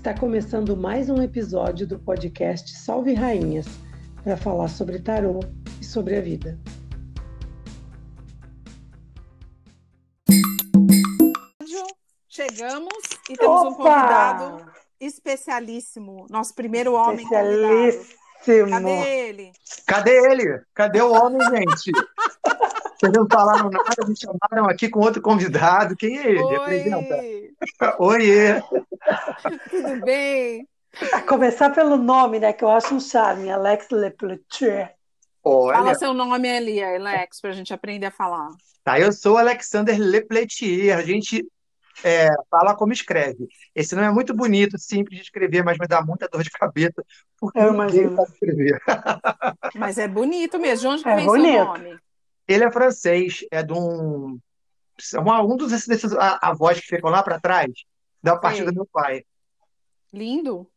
Está começando mais um episódio do podcast Salve Rainhas para falar sobre tarô e sobre a vida. Chegamos e temos Opa! um convidado especialíssimo, nosso primeiro homem convidado. Cadê ele? Cadê ele? Cadê o homem, gente? Vocês não falaram nada, me chamaram aqui com outro convidado. Quem é ele? Oi. Apresenta. Oiê! Tudo bem? A começar pelo nome, né? Que eu acho um charme, Alex. Olha. Fala seu nome ali, Alex, para a gente aprender a falar. Tá, eu sou Alexander Lepletier. A gente é, fala como escreve. Esse nome é muito bonito, simples de escrever, mas me dá muita dor de cabeça, porque eu imagino. escrever. Mas é bonito mesmo. De onde é vem bonito. seu nome? Ele é francês, é de um. Um dos desses avós que ficam lá para trás, da parte do meu pai. Lindo.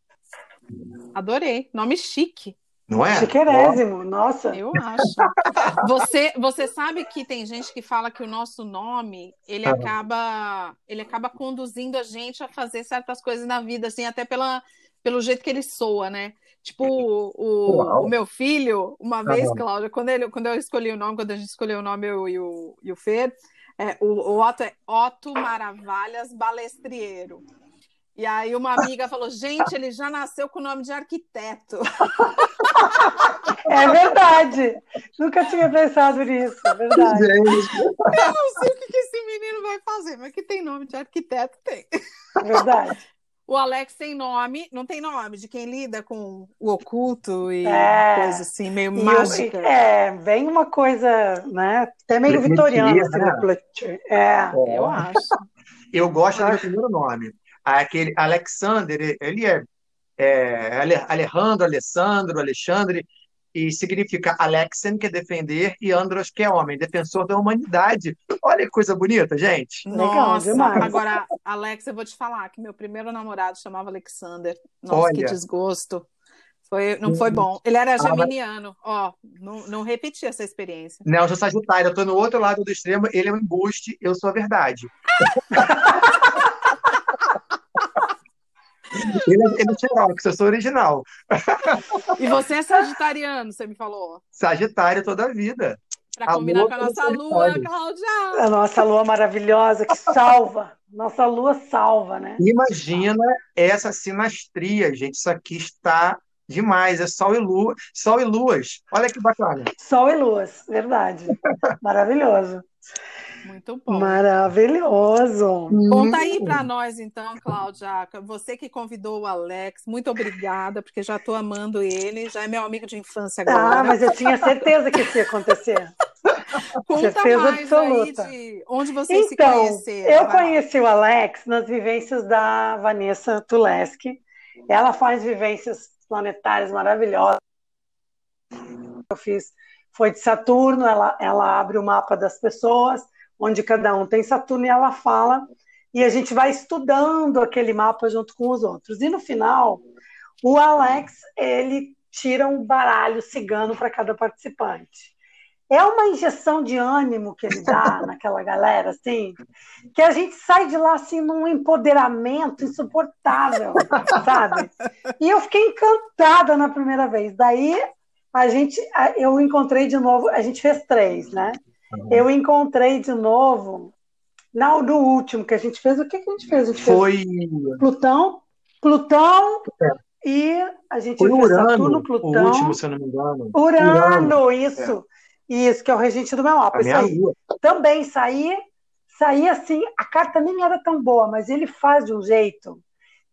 Adorei. Nome chique. Não é? Chiquerésimo, nossa. Eu acho. Você, você sabe que tem gente que fala que o nosso nome, ele acaba, ele acaba conduzindo a gente a fazer certas coisas na vida, assim, até pela, pelo jeito que ele soa, né? Tipo, o, o meu filho, uma vez, Cláudia, quando, ele, quando eu escolhi o nome, quando a gente escolheu o nome, eu e o, e o Fer, é, o, o Otto é Otto Maravalhas Balestrieiro. E aí uma amiga falou, gente, ele já nasceu com o nome de arquiteto. É verdade. Nunca tinha pensado nisso, é verdade. Eu não sei o que, que esse menino vai fazer, mas que tem nome de arquiteto, tem. É verdade. O Alex tem nome, não tem nome, de quem lida com o oculto e é, coisa assim, meio e mágica. é, vem uma coisa, né? Até meio vitoriana, assim, né? é. é. Eu acho. Eu gosto do meu primeiro nome. Aquele Alexander, ele é, é Alejandro, Alessandro, Alexandre, e significa Alexen, que é defender, e Andros, que é homem, defensor da humanidade. Olha que coisa bonita, gente. Nossa, agora, Alex, eu vou te falar que meu primeiro namorado chamava Alexander. Nossa, Olha. que desgosto. Foi, não foi bom. Ele era geminiano. Ó, oh, não, não repeti essa experiência. Não, eu sou sagitário, eu tô no outro lado do extremo, ele é um embuste, eu sou a verdade. Ele, ele é xerox, eu sou original. E você é sagitariano, você me falou? Sagitário toda a vida. Para combinar com a nossa lua, Cláudia. A nossa lua maravilhosa que salva. Nossa lua salva, né? Imagina essa sinastria, gente. Isso aqui está demais. É sol e lua, sol e luas. Olha que bacana. Sol e luas, verdade. Maravilhoso. Muito bom. Maravilhoso. Conta aí para nós, então, Cláudia. Você que convidou o Alex, muito obrigada, porque já estou amando ele, já é meu amigo de infância agora. Ah, mas eu tinha certeza que isso ia acontecer. Conta certeza absoluta. onde vocês então, se conheceram. Eu conheci o Alex nas vivências da Vanessa Tuleski. Ela faz vivências planetárias maravilhosas. Eu fiz foi de Saturno, ela, ela abre o mapa das pessoas onde cada um tem Saturno e ela fala, e a gente vai estudando aquele mapa junto com os outros. E no final, o Alex, ele tira um baralho cigano para cada participante. É uma injeção de ânimo que ele dá naquela galera, assim, que a gente sai de lá assim num empoderamento insuportável, sabe? E eu fiquei encantada na primeira vez. Daí a gente, eu encontrei de novo, a gente fez três, né? Eu encontrei de novo, não, no último que a gente fez, o que, que a gente fez? A gente Foi. Fez Plutão, Plutão é. e a gente Foi fez Urano, Saturno, Plutão. O último, se eu não me engano. Urano, Urano. isso. É. Isso, que é o regente do meu mapa. Isso aí. Também saí, saí assim, a carta nem era tão boa, mas ele faz de um jeito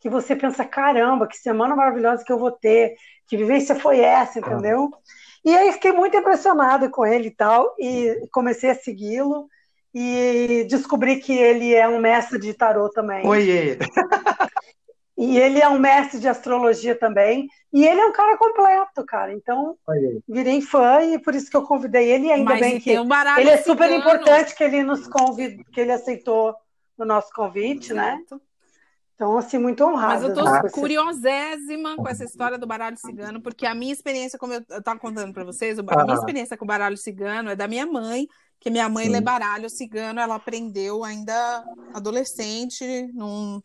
que você pensa, caramba, que semana maravilhosa que eu vou ter, que vivência foi essa, entendeu? Ah. E aí fiquei muito impressionada com ele e tal, e comecei a segui-lo e descobri que ele é um mestre de tarô também. Oiê! E ele é um mestre de astrologia também. E ele é um cara completo, cara. Então, virei fã e por isso que eu convidei ele. E ainda Mas bem que um ele é super cigano. importante que ele nos convidou, que ele aceitou o nosso convite, né? Exato. né? Então, assim, muito honrada. Mas eu tô né? curiosésima com essa história do baralho cigano, porque a minha experiência, como eu estava contando para vocês, a minha experiência com o baralho cigano é da minha mãe, que minha mãe Sim. lê baralho cigano, ela aprendeu ainda adolescente, num,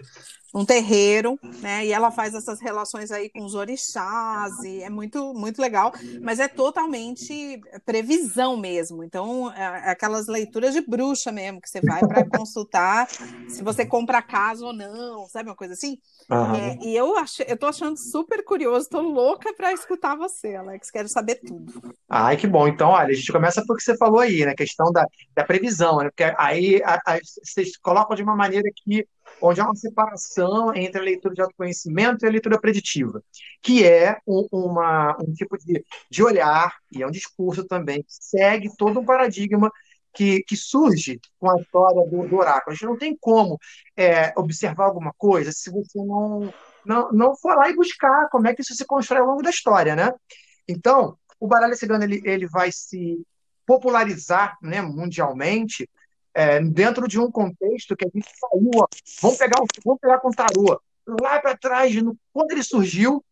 um terreiro, né? E ela faz essas relações aí com os orixás, e é muito, muito legal, mas é totalmente previsão mesmo. Então, é, é aquelas leituras de bruxa mesmo, que você vai para consultar se você compra casa ou não, sabe uma coisa assim? Uhum. É, e eu achei, eu tô achando super curioso, tô louca para escutar você, Alex, quero saber tudo. Ai, que bom. Então, olha, a gente começa por que você falou aí, né? Questão da, da previsão, né? Porque aí a, a, vocês colocam de uma maneira que onde há uma separação entre a leitura de autoconhecimento e a leitura preditiva, que é um, uma, um tipo de, de olhar, e é um discurso também, que segue todo um paradigma que, que surge com a história do, do oráculo. A gente não tem como é, observar alguma coisa se você não, não, não for lá e buscar como é que isso se constrói ao longo da história, né? Então, o baralho cigano ele, ele vai se popularizar né, mundialmente é, dentro de um contexto que a gente saiu, ó, vamos pegar o, vamos pegar com tarô, lá para trás, no, quando ele surgiu,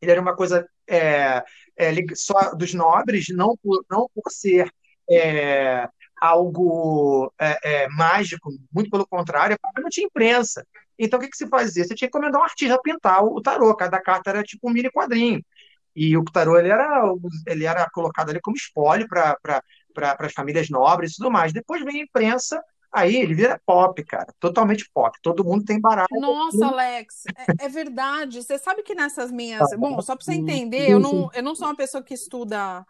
ele era uma coisa é, é, só dos nobres, não por, não por ser é, algo é, é, mágico, muito pelo contrário, porque não tinha imprensa. Então, o que, que se fazia? Você tinha que encomendar um artista a pintar o, o tarô, cada carta era tipo um mini quadrinho. E o tarô ele era, ele era colocado ali como espólio para para as famílias nobres e tudo mais. Depois vem a imprensa, aí ele vira pop, cara, totalmente pop. Todo mundo tem baralho. Nossa, Alex, é, é, verdade. Você sabe que nessas minhas. Bom, só para você entender, eu não, eu não sou uma pessoa que estuda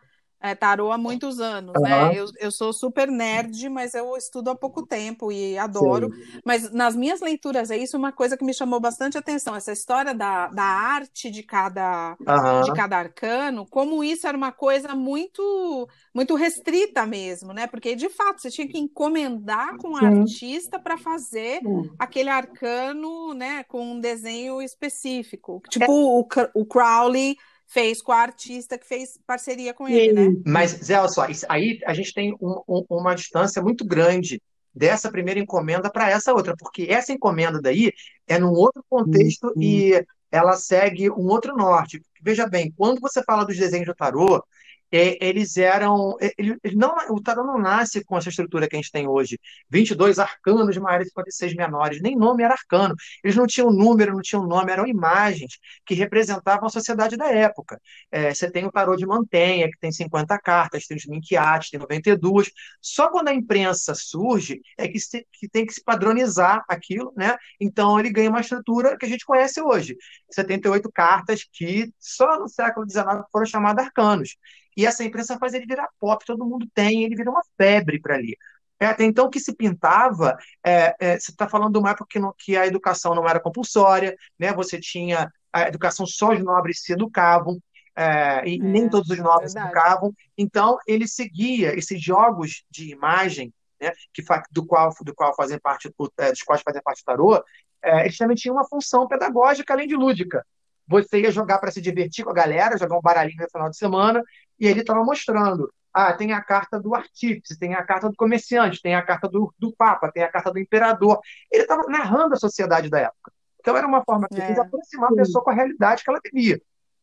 é, tarô há muitos anos, uhum. né? Eu, eu sou super nerd, mas eu estudo há pouco tempo e adoro. Sim. Mas nas minhas leituras é isso uma coisa que me chamou bastante atenção, essa história da, da arte de cada, uhum. de cada arcano, como isso era uma coisa muito muito restrita mesmo, né? Porque de fato você tinha que encomendar com o artista para fazer Sim. aquele arcano, né, com um desenho específico. Tipo é. o, o Crowley fez com a artista que fez parceria com ele, né? Mas, Zé, olha só, aí a gente tem um, um, uma distância muito grande dessa primeira encomenda para essa outra, porque essa encomenda daí é num outro contexto uhum. e ela segue um outro norte. Veja bem, quando você fala dos desenhos do tarô, eles eram. É, ele, não, o tarô não nasce com essa estrutura que a gente tem hoje. 22 arcanos maiores e 56 menores. Nem nome era arcano. Eles não tinham número, não tinham nome, eram imagens que representavam a sociedade da época. É, você tem o tarô de Mantenha, que tem 50 cartas, tem os Minquiates, tem 92. Só quando a imprensa surge é que, se, que tem que se padronizar aquilo, né? Então ele ganha uma estrutura que a gente conhece hoje. 78 cartas que só no século XIX foram chamadas arcanos. E essa imprensa faz ele virar pop, todo mundo tem, ele vira uma febre para ali. É, até então, o que se pintava, é, é, você está falando de uma época que, não, que, a educação não era compulsória, né? você tinha a educação, só os nobres se educavam, é, e nem é, todos os nobres se educavam. Então, ele seguia esses jogos de imagem, né? que, do, qual, do qual fazem parte, é, dos quais fazem parte do tarô, eles também tinham uma função pedagógica, além de lúdica você ia jogar para se divertir com a galera, jogar um baralhinho no final de semana, e ele estava mostrando. Ah, tem a carta do artífice, tem a carta do comerciante, tem a carta do, do Papa, tem a carta do imperador. Ele estava narrando a sociedade da época. Então era uma forma de é. aproximar a pessoa com a realidade que ela vivia.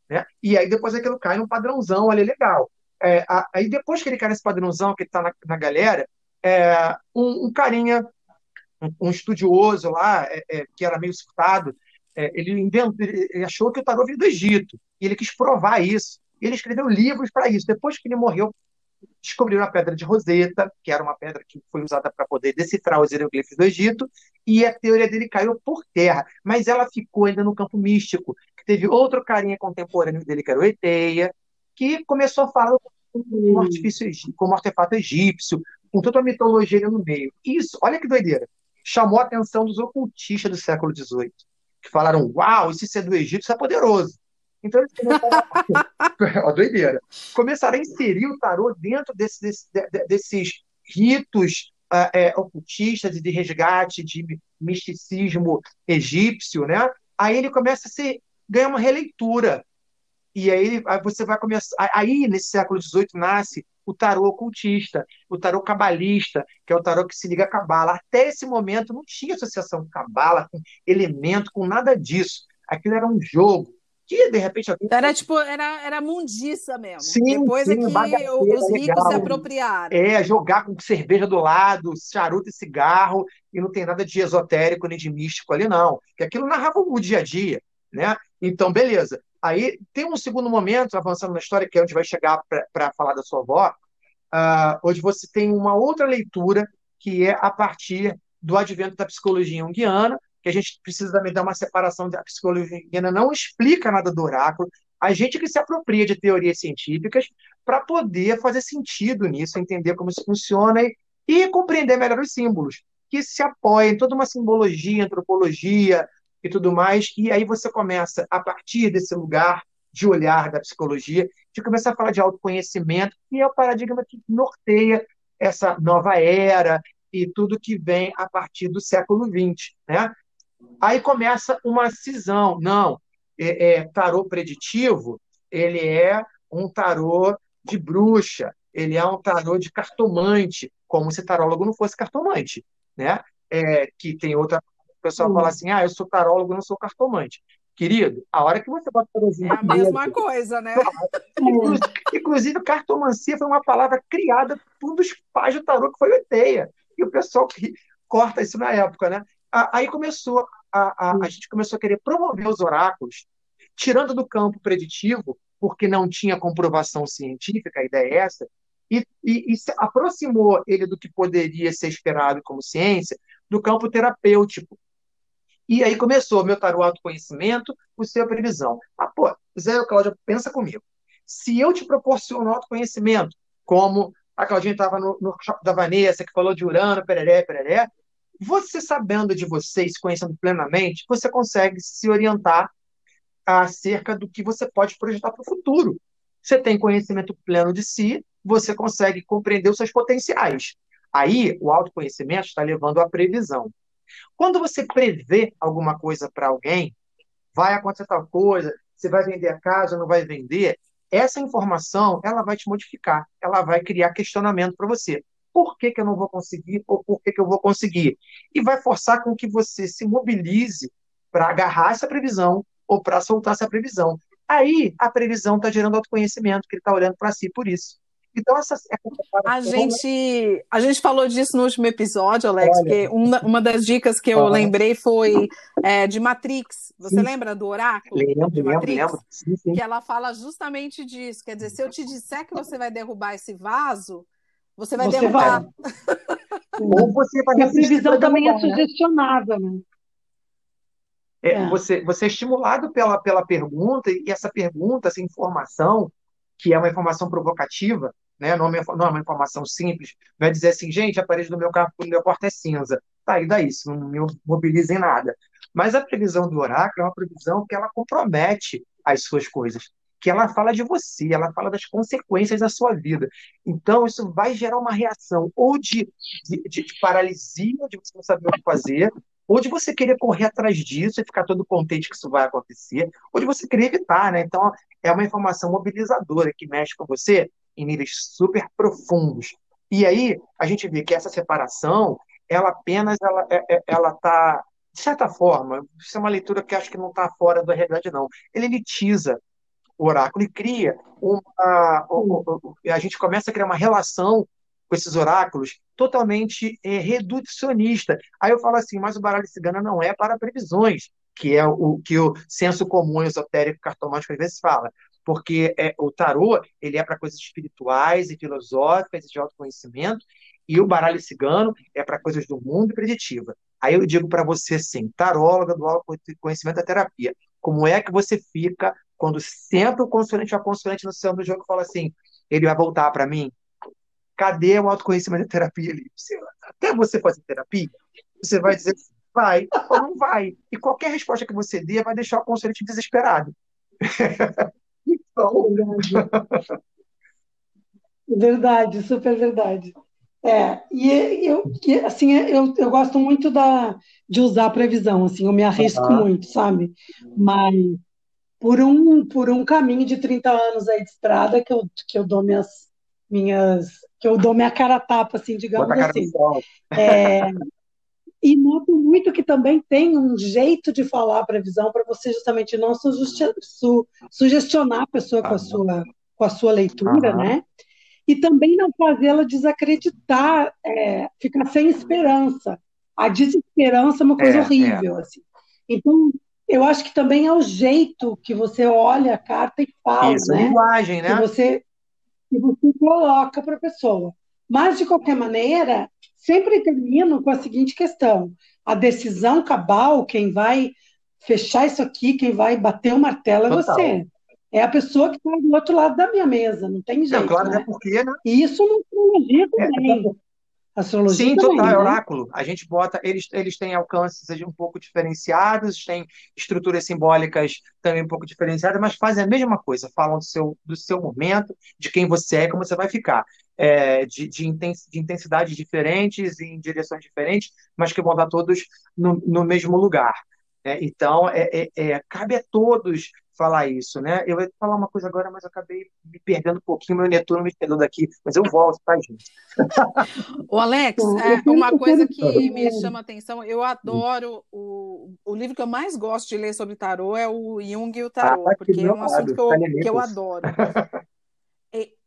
Né? E aí depois aquilo cai num padrãozão ali legal. É, aí depois que ele cai nesse padrãozão que está na, na galera, é, um, um, carinha, um, um estudioso lá, é, é, que era meio surtado, é, ele, inventou, ele achou que o tarô veio do Egito, e ele quis provar isso. Ele escreveu livros para isso. Depois que ele morreu, descobriram a pedra de Roseta, que era uma pedra que foi usada para poder decifrar os hieroglifos do Egito, e a teoria dele caiu por terra, mas ela ficou ainda no campo místico. Teve outro carinha contemporâneo dele, que era o Eteia, que começou a falar como artifício, como artefato egípcio, com toda a mitologia no meio. Isso, olha que doideira, chamou a atenção dos ocultistas do século XVIII que falaram: Uau, isso é do Egito, é poderoso. Então eles começaram a... doideira. Começaram a inserir o tarô dentro desse, desse, desses ritos uh, é, ocultistas e de resgate de misticismo egípcio, né? Aí ele começa a ganhar uma releitura. E aí, você vai começar. Aí, nesse século XVIII, nasce o tarô ocultista, o tarô cabalista, que é o tarô que se liga a cabala. Até esse momento não tinha associação com cabala, com elemento, com nada disso. Aquilo era um jogo que de repente alguém... era tipo era era mundiça mesmo. Sim, depois sim, é que os ricos legal. se apropriaram. É jogar com cerveja do lado charuto e cigarro e não tem nada de esotérico nem de místico ali não. Que aquilo narrava o dia a dia né? Então beleza. Aí tem um segundo momento avançando na história que é onde vai chegar para falar da sua avó uh, onde você tem uma outra leitura que é a partir do advento da psicologia junguiana que a gente precisa também dar uma separação da psicologia não explica nada do oráculo, a gente que se apropria de teorias científicas para poder fazer sentido nisso, entender como isso funciona e, e compreender melhor os símbolos, que se apoia em toda uma simbologia, antropologia e tudo mais, e aí você começa, a partir desse lugar de olhar da psicologia, de começar a falar de autoconhecimento, que é o paradigma que norteia essa nova era e tudo que vem a partir do século XX. Né? Aí começa uma cisão. Não, é, é, tarô preditivo, ele é um tarô de bruxa, ele é um tarô de cartomante, como se tarólogo não fosse cartomante, né? É, que tem outra o pessoal fala assim, ah, eu sou tarólogo, não sou cartomante. Querido, a hora que você bota tarozinho... É a mesma coisa, né? Inclusive, cartomancia foi uma palavra criada por um dos pais do tarô, que foi o Eteia. E o pessoal que corta isso na época, né? Aí começou a, a, a gente começou a querer promover os oráculos, tirando do campo preditivo, porque não tinha comprovação científica, a ideia é essa, e, e, e aproximou ele do que poderia ser esperado como ciência, do campo terapêutico. E aí começou meu tarô autoconhecimento, o seu previsão. Ah, pô, Zé Cláudia, pensa comigo. Se eu te proporciono autoconhecimento, como a Claudinha estava no, no da Vanessa, que falou de Urano, pereré, pereré, você sabendo de você, se conhecendo plenamente, você consegue se orientar acerca do que você pode projetar para o futuro. Você tem conhecimento pleno de si, você consegue compreender os seus potenciais. Aí, o autoconhecimento está levando à previsão. Quando você prevê alguma coisa para alguém, vai acontecer tal coisa, você vai vender a casa, não vai vender, essa informação ela vai te modificar, ela vai criar questionamento para você por que, que eu não vou conseguir ou por que, que eu vou conseguir. E vai forçar com que você se mobilize para agarrar essa previsão ou para soltar essa previsão. Aí a previsão está gerando autoconhecimento, que ele está olhando para si por isso. Então, essa, a, gente, a gente falou disso no último episódio, Alex, Olha, porque uma, uma das dicas que eu lembrei foi é, de Matrix. Você sim. lembra do oráculo? Lembro, de Matrix? lembro, sim, sim. Que ela fala justamente disso. Quer dizer, se eu te disser que você vai derrubar esse vaso, você vai você derrubar. Vai. Ou você vai a previsão também é né? sugestionável, né? É, é. Você, você é estimulado pela, pela pergunta, e essa pergunta, essa informação, que é uma informação provocativa, né? não, é uma, não é uma informação simples, vai dizer assim, gente, a parede do meu, carro, do meu quarto é cinza. Tá, e daí? Isso não me mobiliza em nada. Mas a previsão do oráculo é uma previsão que ela compromete as suas coisas que ela fala de você, ela fala das consequências da sua vida. Então, isso vai gerar uma reação ou de, de, de paralisia, de você não saber o que fazer, ou de você querer correr atrás disso e ficar todo contente que isso vai acontecer, ou de você querer evitar, né? Então, é uma informação mobilizadora que mexe com você em níveis super profundos. E aí, a gente vê que essa separação, ela apenas, ela é, é, ela está, de certa forma, isso é uma leitura que acho que não está fora da realidade, não. Ele elitiza o oráculo e cria uma. A gente começa a criar uma relação com esses oráculos totalmente é, reducionista. Aí eu falo assim, mas o baralho cigana não é para previsões, que é o que o senso comum esotérico cartomântico às vezes fala. Porque é, o tarô ele é para coisas espirituais e filosóficas e de autoconhecimento, e o baralho cigano é para coisas do mundo preditiva. Aí eu digo para você assim, taróloga do autoconhecimento da terapia, como é que você fica quando senta o consulente ou a consulente no centro do jogo e fala assim, ele vai voltar para mim? Cadê o autoconhecimento da terapia ali? Você, até você fazer terapia, você vai dizer assim, vai ou não vai. E qualquer resposta que você dê vai deixar o consulente desesperado. então... Verdade, super verdade. É, e eu, assim, eu, eu gosto muito da, de usar a previsão, assim, eu me arrisco uhum. muito, sabe? Mas por um, por um caminho de 30 anos aí de estrada que eu, que eu dou minhas, minhas, que eu dou minha cara tapa, assim, digamos assim. É, e noto muito que também tem um jeito de falar a previsão para você justamente não su, su, sugestionar a pessoa com a sua, com a sua leitura, né? e também não fazê-la desacreditar, é, ficar sem esperança. A desesperança é uma coisa é, horrível. É. Assim. Então, eu acho que também é o jeito que você olha a carta e fala. Isso, né? linguagem, né? Que você, que você coloca para a pessoa. Mas, de qualquer maneira, sempre termino com a seguinte questão: a decisão cabal, quem vai fechar isso aqui, quem vai bater o martelo é Total. você é a pessoa que está do outro lado da minha mesa, não tem jeito. Não, claro, né? é porque, né? E isso na astrologia é, também. Astrologia Sim, também, total, é né? oráculo. A gente bota, eles, eles têm alcances um pouco diferenciados, têm estruturas simbólicas também um pouco diferenciadas, mas fazem a mesma coisa, falam do seu, do seu momento, de quem você é, como você vai ficar. É, de, de, intensidades diferentes, em direções diferentes, mas que vão dar todos no, no mesmo lugar. É, então, é, é, é, cabe a todos falar isso, né? Eu ia falar uma coisa agora, mas acabei me perdendo um pouquinho, meu Netuno me perdendo aqui, mas eu volto, tá, gente? O Alex, é, uma coisa que me chama a atenção, eu adoro o, o livro que eu mais gosto de ler sobre tarô é o Jung e o Tarô, ah, porque é um assunto que eu, que eu adoro.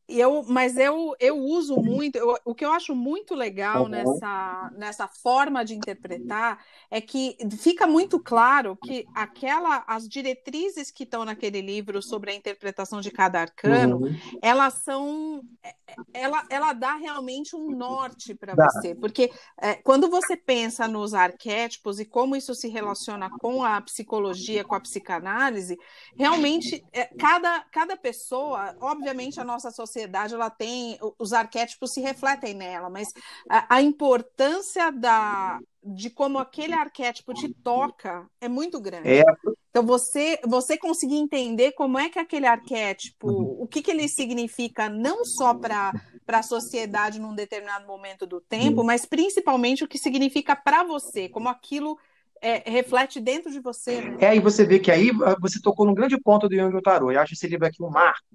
Eu, mas eu, eu uso muito, eu, o que eu acho muito legal uhum. nessa, nessa forma de interpretar é que fica muito claro que aquela, as diretrizes que estão naquele livro sobre a interpretação de cada arcano, uhum. elas são, é, ela, ela dá realmente um norte para você, porque é, quando você pensa nos arquétipos e como isso se relaciona com a psicologia, com a psicanálise, realmente é, cada, cada pessoa, obviamente a nossa sociedade sociedade ela tem os arquétipos se refletem nela, mas a, a importância da de como aquele arquétipo te toca é muito grande. É. Então você você conseguir entender como é que aquele arquétipo, o que, que ele significa não só para para a sociedade num determinado momento do tempo, mas principalmente o que significa para você, como aquilo é, reflete dentro de você. Né? É, e você vê que aí ah, você tocou num grande ponto do Jung e o Tarot. Eu acho esse livro aqui um marco.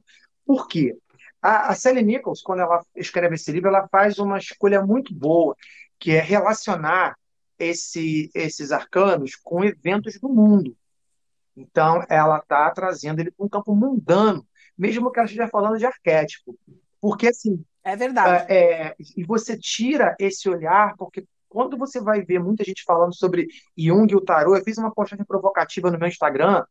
Por quê? A, a Sally Nichols, quando ela escreve esse livro, ela faz uma escolha muito boa, que é relacionar esse, esses arcanos com eventos do mundo. Então, ela está trazendo ele para um campo mundano, mesmo que ela esteja falando de arquétipo. Porque, assim. É verdade. É, é, e você tira esse olhar, porque quando você vai ver muita gente falando sobre Jung e o tarô, eu fiz uma postagem provocativa no meu Instagram,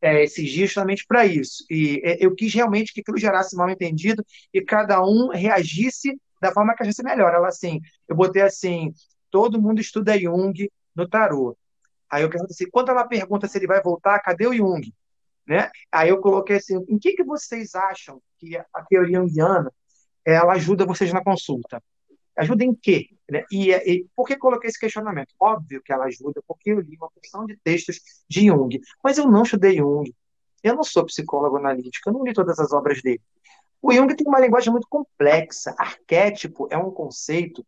é, esses dias justamente para isso. E é, eu quis realmente que aquilo gerasse mal entendido e cada um reagisse da forma que achasse melhor. Ela assim, eu botei assim, todo mundo estuda Jung no tarô. Aí eu pergunto assim, quando ela pergunta se ele vai voltar, cadê o Jung? Né? Aí eu coloquei assim, em que, que vocês acham que a teoria junguiana ela ajuda vocês na consulta? Ajuda em quê? Né? E, e, por que coloquei esse questionamento? Óbvio que ela ajuda, porque eu li uma porção de textos de Jung, mas eu não estudei Jung. Eu não sou psicólogo analítico, eu não li todas as obras dele. O Jung tem uma linguagem muito complexa. Arquétipo é um conceito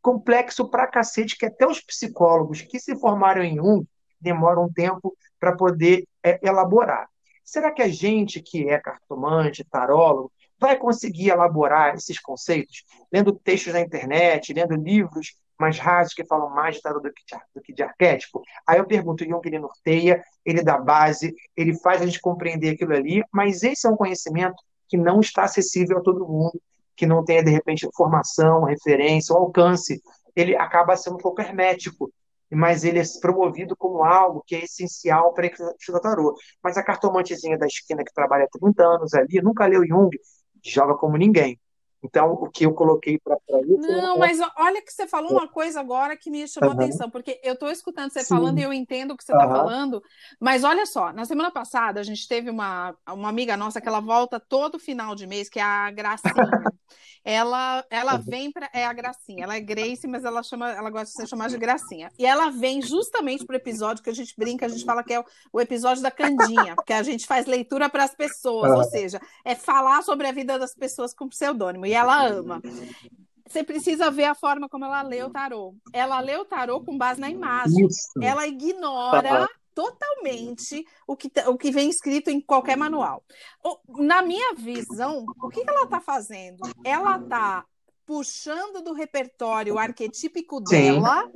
complexo pra cacete, que até os psicólogos que se formaram em Jung demoram um tempo para poder é, elaborar. Será que a gente que é cartomante, tarólogo, vai conseguir elaborar esses conceitos lendo textos na internet, lendo livros mais rasos que falam mais de tarot do que de, do que de arquétipo? Aí eu pergunto, Jung ele norteia, ele dá base, ele faz a gente compreender aquilo ali, mas esse é um conhecimento que não está acessível a todo mundo, que não tenha, de repente, formação, referência, ou alcance. Ele acaba sendo um pouco hermético, mas ele é promovido como algo que é essencial para a tarô. Mas a cartomantezinha da esquina que trabalha há 30 anos ali, nunca leu Jung, joga como ninguém. Então, o que eu coloquei para isso. Não, é... mas olha que você falou uma coisa agora que me chamou uhum. atenção, porque eu estou escutando você Sim. falando e eu entendo o que você está uhum. falando, mas olha só, na semana passada a gente teve uma, uma amiga nossa que ela volta todo final de mês, que é a Gracinha. ela ela uhum. vem para é a Gracinha, ela é Grace, mas ela chama, ela gosta de ser chamada de Gracinha. E ela vem justamente para o episódio que a gente brinca, a gente fala que é o, o episódio da Candinha, que a gente faz leitura para as pessoas, ou seja, é falar sobre a vida das pessoas com pseudônimo e ela ama. você precisa ver a forma como ela lê o tarô. Ela lê o tarô com base na imagem. Isso. Ela ignora totalmente o que, o que vem escrito em qualquer manual. Na minha visão, o que, que ela está fazendo? Ela está puxando do repertório arquetípico dela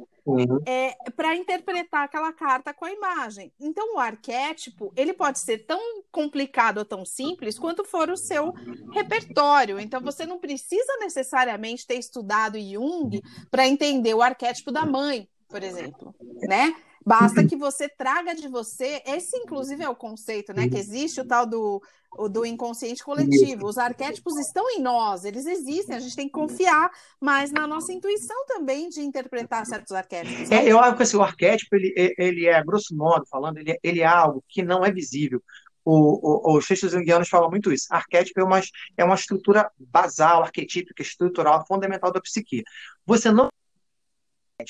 é, para interpretar aquela carta com a imagem. Então, o arquétipo ele pode ser tão complicado ou tão simples quanto for o seu repertório. Então, você não precisa necessariamente ter estudado Jung para entender o arquétipo da mãe, por exemplo, né? Basta que você traga de você, esse inclusive é o conceito, né? Que existe o tal do, do inconsciente coletivo. Os arquétipos estão em nós, eles existem, a gente tem que confiar mais na nossa intuição também de interpretar certos arquétipos. É, eu acho que assim, o arquétipo, ele, ele é, grosso modo falando, ele, ele é algo que não é visível. O, o, os textos junguianos falam muito isso. Arquétipo é uma, é uma estrutura basal, arquetípica, estrutural, fundamental da psique. Você não.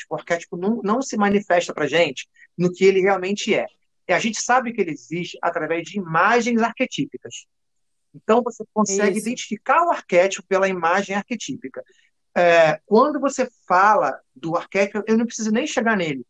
O arquétipo não, não se manifesta para gente no que ele realmente é. E a gente sabe que ele existe através de imagens arquetípicas. Então, você consegue Isso. identificar o arquétipo pela imagem arquetípica. É, quando você fala do arquétipo, eu não preciso nem chegar nele.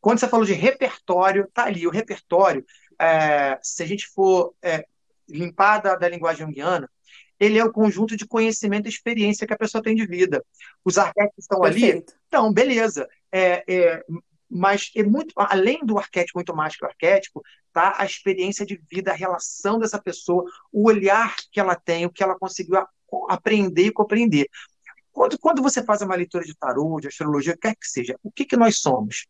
Quando você falou de repertório, tá ali. O repertório, é, se a gente for é, limpar da, da linguagem junguiana, ele é o conjunto de conhecimento e experiência que a pessoa tem de vida. Os arquétipos estão Perfeito. ali, então, beleza. É, é, mas é muito além do arquétipo, muito mais que o arquétipo, tá a experiência de vida, a relação dessa pessoa, o olhar que ela tem, o que ela conseguiu aprender e compreender. Quando, quando você faz uma leitura de tarô, de astrologia, quer que seja, o que, que nós somos?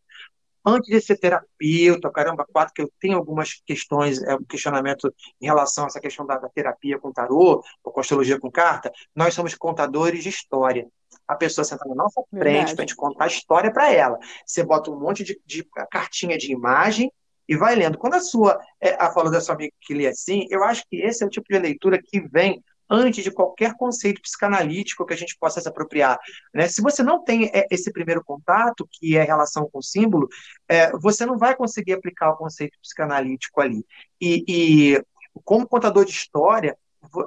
Antes de ser terapeuta, caramba, quatro, que eu tenho algumas questões, é, um questionamento em relação a essa questão da, da terapia com tarô, ou com astrologia com carta, nós somos contadores de história. A pessoa senta na nossa frente para a gente contar a história para ela. Você bota um monte de, de, cartinha de imagem e vai lendo. Quando a sua, é, a falou da sua amiga que lê assim, eu acho que esse é o tipo de leitura que vem antes de qualquer conceito psicanalítico que a gente possa se apropriar. Né? Se você não tem é, esse primeiro contato, que é relação com o símbolo, é, você não vai conseguir aplicar o conceito psicanalítico ali. E, e, como contador de história,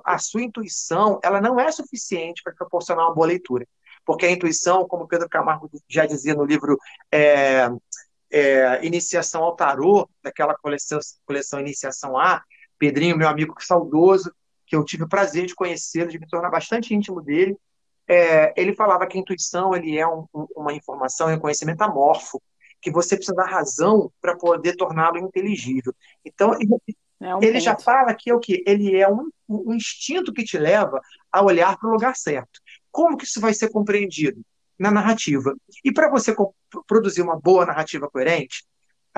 a sua intuição ela não é suficiente para proporcionar uma boa leitura. Porque a intuição, como Pedro Camargo já dizia no livro é, é Iniciação ao Tarô, daquela coleção, coleção Iniciação A, Pedrinho, meu amigo saudoso, que eu tive o prazer de conhecê-lo, de me tornar bastante íntimo dele, é, ele falava que a intuição ele é um, um, uma informação e um conhecimento amorfo, que você precisa da razão para poder torná-lo inteligível. Então, ele, é um ele já fala que é o que ele é um, um instinto que te leva a olhar para o lugar certo. Como que isso vai ser compreendido? Na narrativa. E para você produzir uma boa narrativa coerente,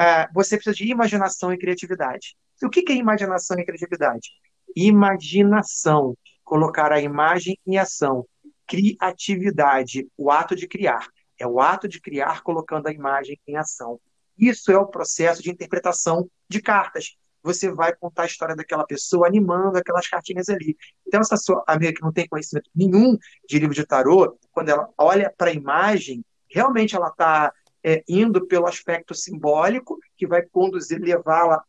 uh, você precisa de imaginação e criatividade. E o que, que é imaginação e criatividade? Imaginação, colocar a imagem em ação, criatividade, o ato de criar. É o ato de criar colocando a imagem em ação. Isso é o processo de interpretação de cartas. Você vai contar a história daquela pessoa animando aquelas cartinhas ali. Então, essa sua amiga que não tem conhecimento nenhum de livro de tarô, quando ela olha para a imagem, realmente ela está é, indo pelo aspecto simbólico, que vai conduzir, levá-la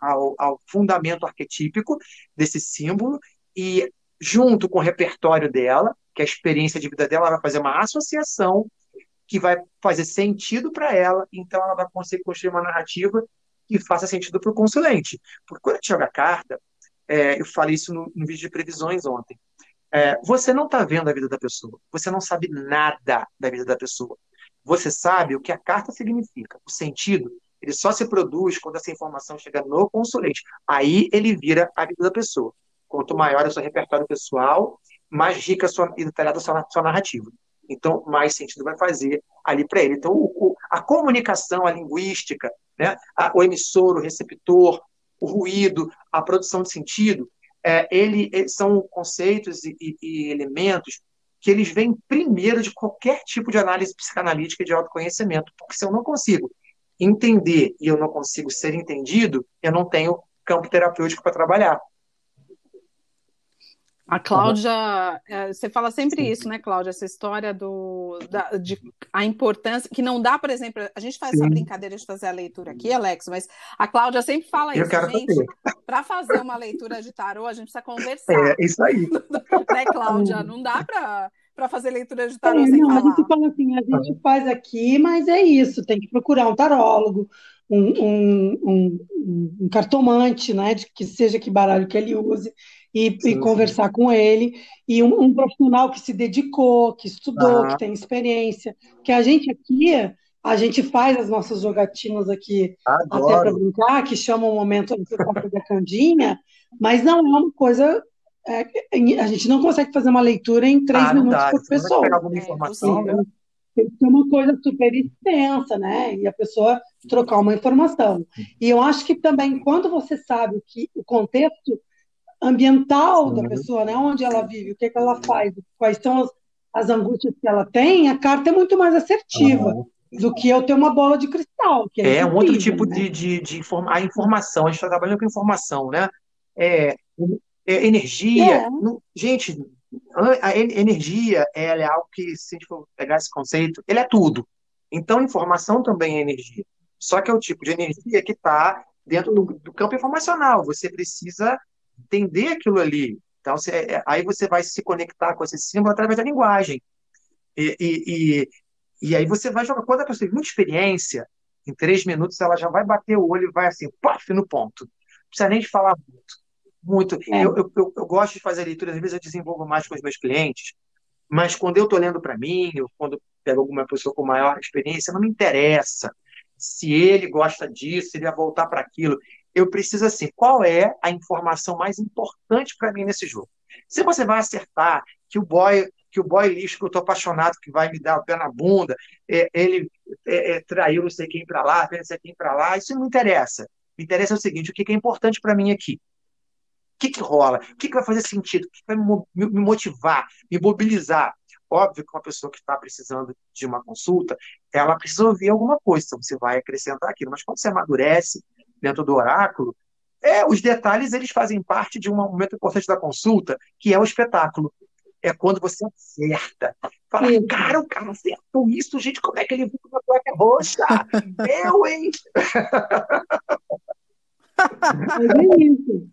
ao, ao fundamento arquetípico desse símbolo, e junto com o repertório dela, que é a experiência de vida dela, ela vai fazer uma associação que vai fazer sentido para ela, então ela vai conseguir construir uma narrativa que faça sentido para o consulente. Porque quando a gente joga carta, é, eu falei isso no, no, vídeo de previsões ontem, é, você não está vendo a vida da pessoa, você não sabe nada da vida da pessoa. Você sabe o que a carta significa. O sentido, ele só se produz quando essa informação chega no consulente. Aí ele vira a vida da pessoa. Quanto maior é o seu repertório pessoal, mais rica sua, e detalhada a sua, sua narrativa. Então, mais sentido vai fazer ali para ele. Então, o, o, a comunicação, a linguística, né, a, o emissor, o receptor, o ruído, a produção de sentido, é, ele, são conceitos e, e, e elementos que eles vêm primeiro de qualquer tipo de análise psicanalítica e de autoconhecimento, porque se eu não consigo entender e eu não consigo ser entendido, eu não tenho campo terapêutico para trabalhar. A Cláudia, uhum. você fala sempre isso, né, Cláudia? Essa história do, da, de a importância, que não dá, por exemplo, a gente faz Sim. essa brincadeira de fazer a leitura aqui, Alex, mas a Cláudia sempre fala eu isso, gente. Para fazer uma leitura de tarô, a gente precisa conversar. É, isso aí. né, Cláudia? Não dá para para fazer leitura de tarô é, sem não, falar. A gente fala assim, a gente faz aqui, mas é isso, tem que procurar um tarólogo, um, um, um, um cartomante, né, de que seja que baralho que ele use, e, sim, e conversar sim. com ele, e um, um, profissional que se dedicou, que estudou, ah. que tem experiência, que a gente aqui, a gente faz as nossas jogatinas aqui, Adoro. até para brincar, que chama um momento da candinha, mas não é uma coisa é, a gente não consegue fazer uma leitura em três ah, minutos dá. por pessoa. Pegar alguma informação, é, né? Tem que ser uma coisa super extensa, né? E a pessoa trocar uma informação. E eu acho que também, quando você sabe que o contexto ambiental da pessoa, né? Onde ela vive, o que, é que ela faz, quais são as, as angústias que ela tem, a carta é muito mais assertiva. Uhum do que eu ter uma bola de cristal. é, é um outro tipo né? de, de, de informa a informação. A gente está trabalhando com informação, né? É, é, energia. É. Não, gente, a energia ela é algo que, se a gente for pegar esse conceito, ele é tudo. Então, informação também é energia. Só que é o tipo de energia que está dentro do, do, campo informacional. Você precisa entender aquilo ali. Então, você, é, aí você vai se conectar com esse símbolo através da linguagem. E, e, e, e aí você vai jogar. Quando a pessoa tem muita experiência, em três minutos ela já vai bater o olho e vai assim, pof, no ponto. Não precisa nem de falar muito muito. É. Eu, eu, eu, gosto de fazer leituras, às vezes eu desenvolvo mais com os meus clientes, mas quando eu estou lendo para mim, ou quando pego alguma pessoa com maior experiência, não me interessa se ele gosta disso, se ele vai voltar para aquilo. Eu preciso, assim, qual é a informação mais importante para mim nesse jogo? Se você vai acertar que o boy que o boy lixo que eu estou apaixonado, que vai me dar o pé na bunda, é, ele é, é, traiu não sei quem para lá, não sei quem para lá, isso não me interessa. Me interessa o seguinte, o que é importante para mim aqui? O que, que rola? O que, que vai fazer sentido? O que vai me motivar, me mobilizar? Óbvio que uma pessoa que está precisando de uma consulta, ela precisa ouvir alguma coisa, então você vai acrescentar aquilo. Mas quando você amadurece dentro do oráculo, é, os detalhes eles fazem parte de um momento importante da consulta, que é o espetáculo. É quando você acerta. Fala, Sim. cara, o cara acertou isso, gente, como é que ele viu uma placa roxa? Eu, hein? Mas é isso.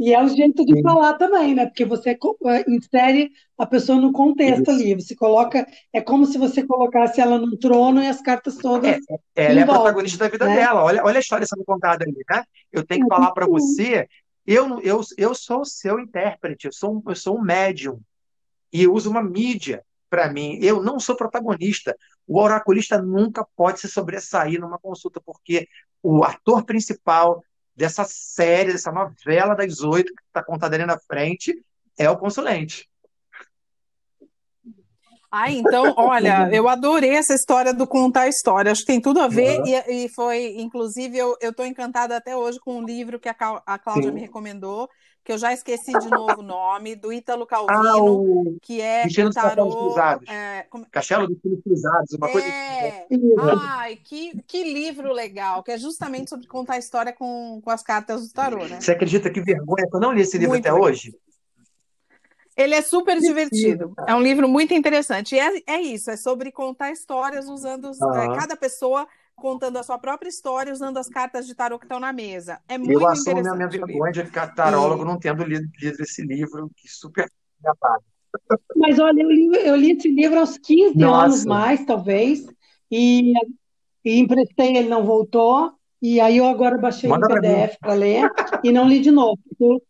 E é o jeito de Sim. falar também, né? Porque você é, insere a pessoa no contexto Isso. ali. Você coloca. É como se você colocasse ela num trono e as cartas todas. É, ela é a protagonista da vida né? dela. Olha, olha a história sendo contada ali, né? Eu tenho que é, falar para você. Eu, eu, eu sou o seu intérprete, eu sou, eu sou um médium. E eu uso uma mídia para mim. Eu não sou protagonista. O oraculista nunca pode se sobressair numa consulta, porque o ator principal dessa série, dessa novela das oito que está contada ali na frente, é o consulente. Ah, então, olha, eu adorei essa história do contar a história. Acho que tem tudo a ver, uhum. e, e, foi, inclusive, eu estou encantada até hoje com um livro que a, a Cláudia Sim. me recomendou, que eu já esqueci de novo o nome, do Ítalo Calvino, ah, o... que é Destino tarô... dos Cruzados. É, como... Castelo dos Filhos Cruzados, uma é... coisa assim. Ai, que, que livro legal, que é justamente sobre contar a história com, com as cartas do tarô, né? Você acredita que vergonha que eu não li esse livro muito até legal. hoje? Ele é super divertido. É um livro muito interessante. E é, é isso, é sobre contar histórias usando uhum. é, cada pessoa contando a sua própria história usando as cartas de tarô que estão na mesa. É muito Eu assumo a minha vergonha de ficar tarólogo e... não tendo lido, lido esse livro, que super Mas olha, eu li, eu li esse livro aos 15 Nossa. anos mais, talvez, e, e emprestei, ele não voltou, e aí eu agora baixei Manda o PDF para ler e não li de novo. Eu,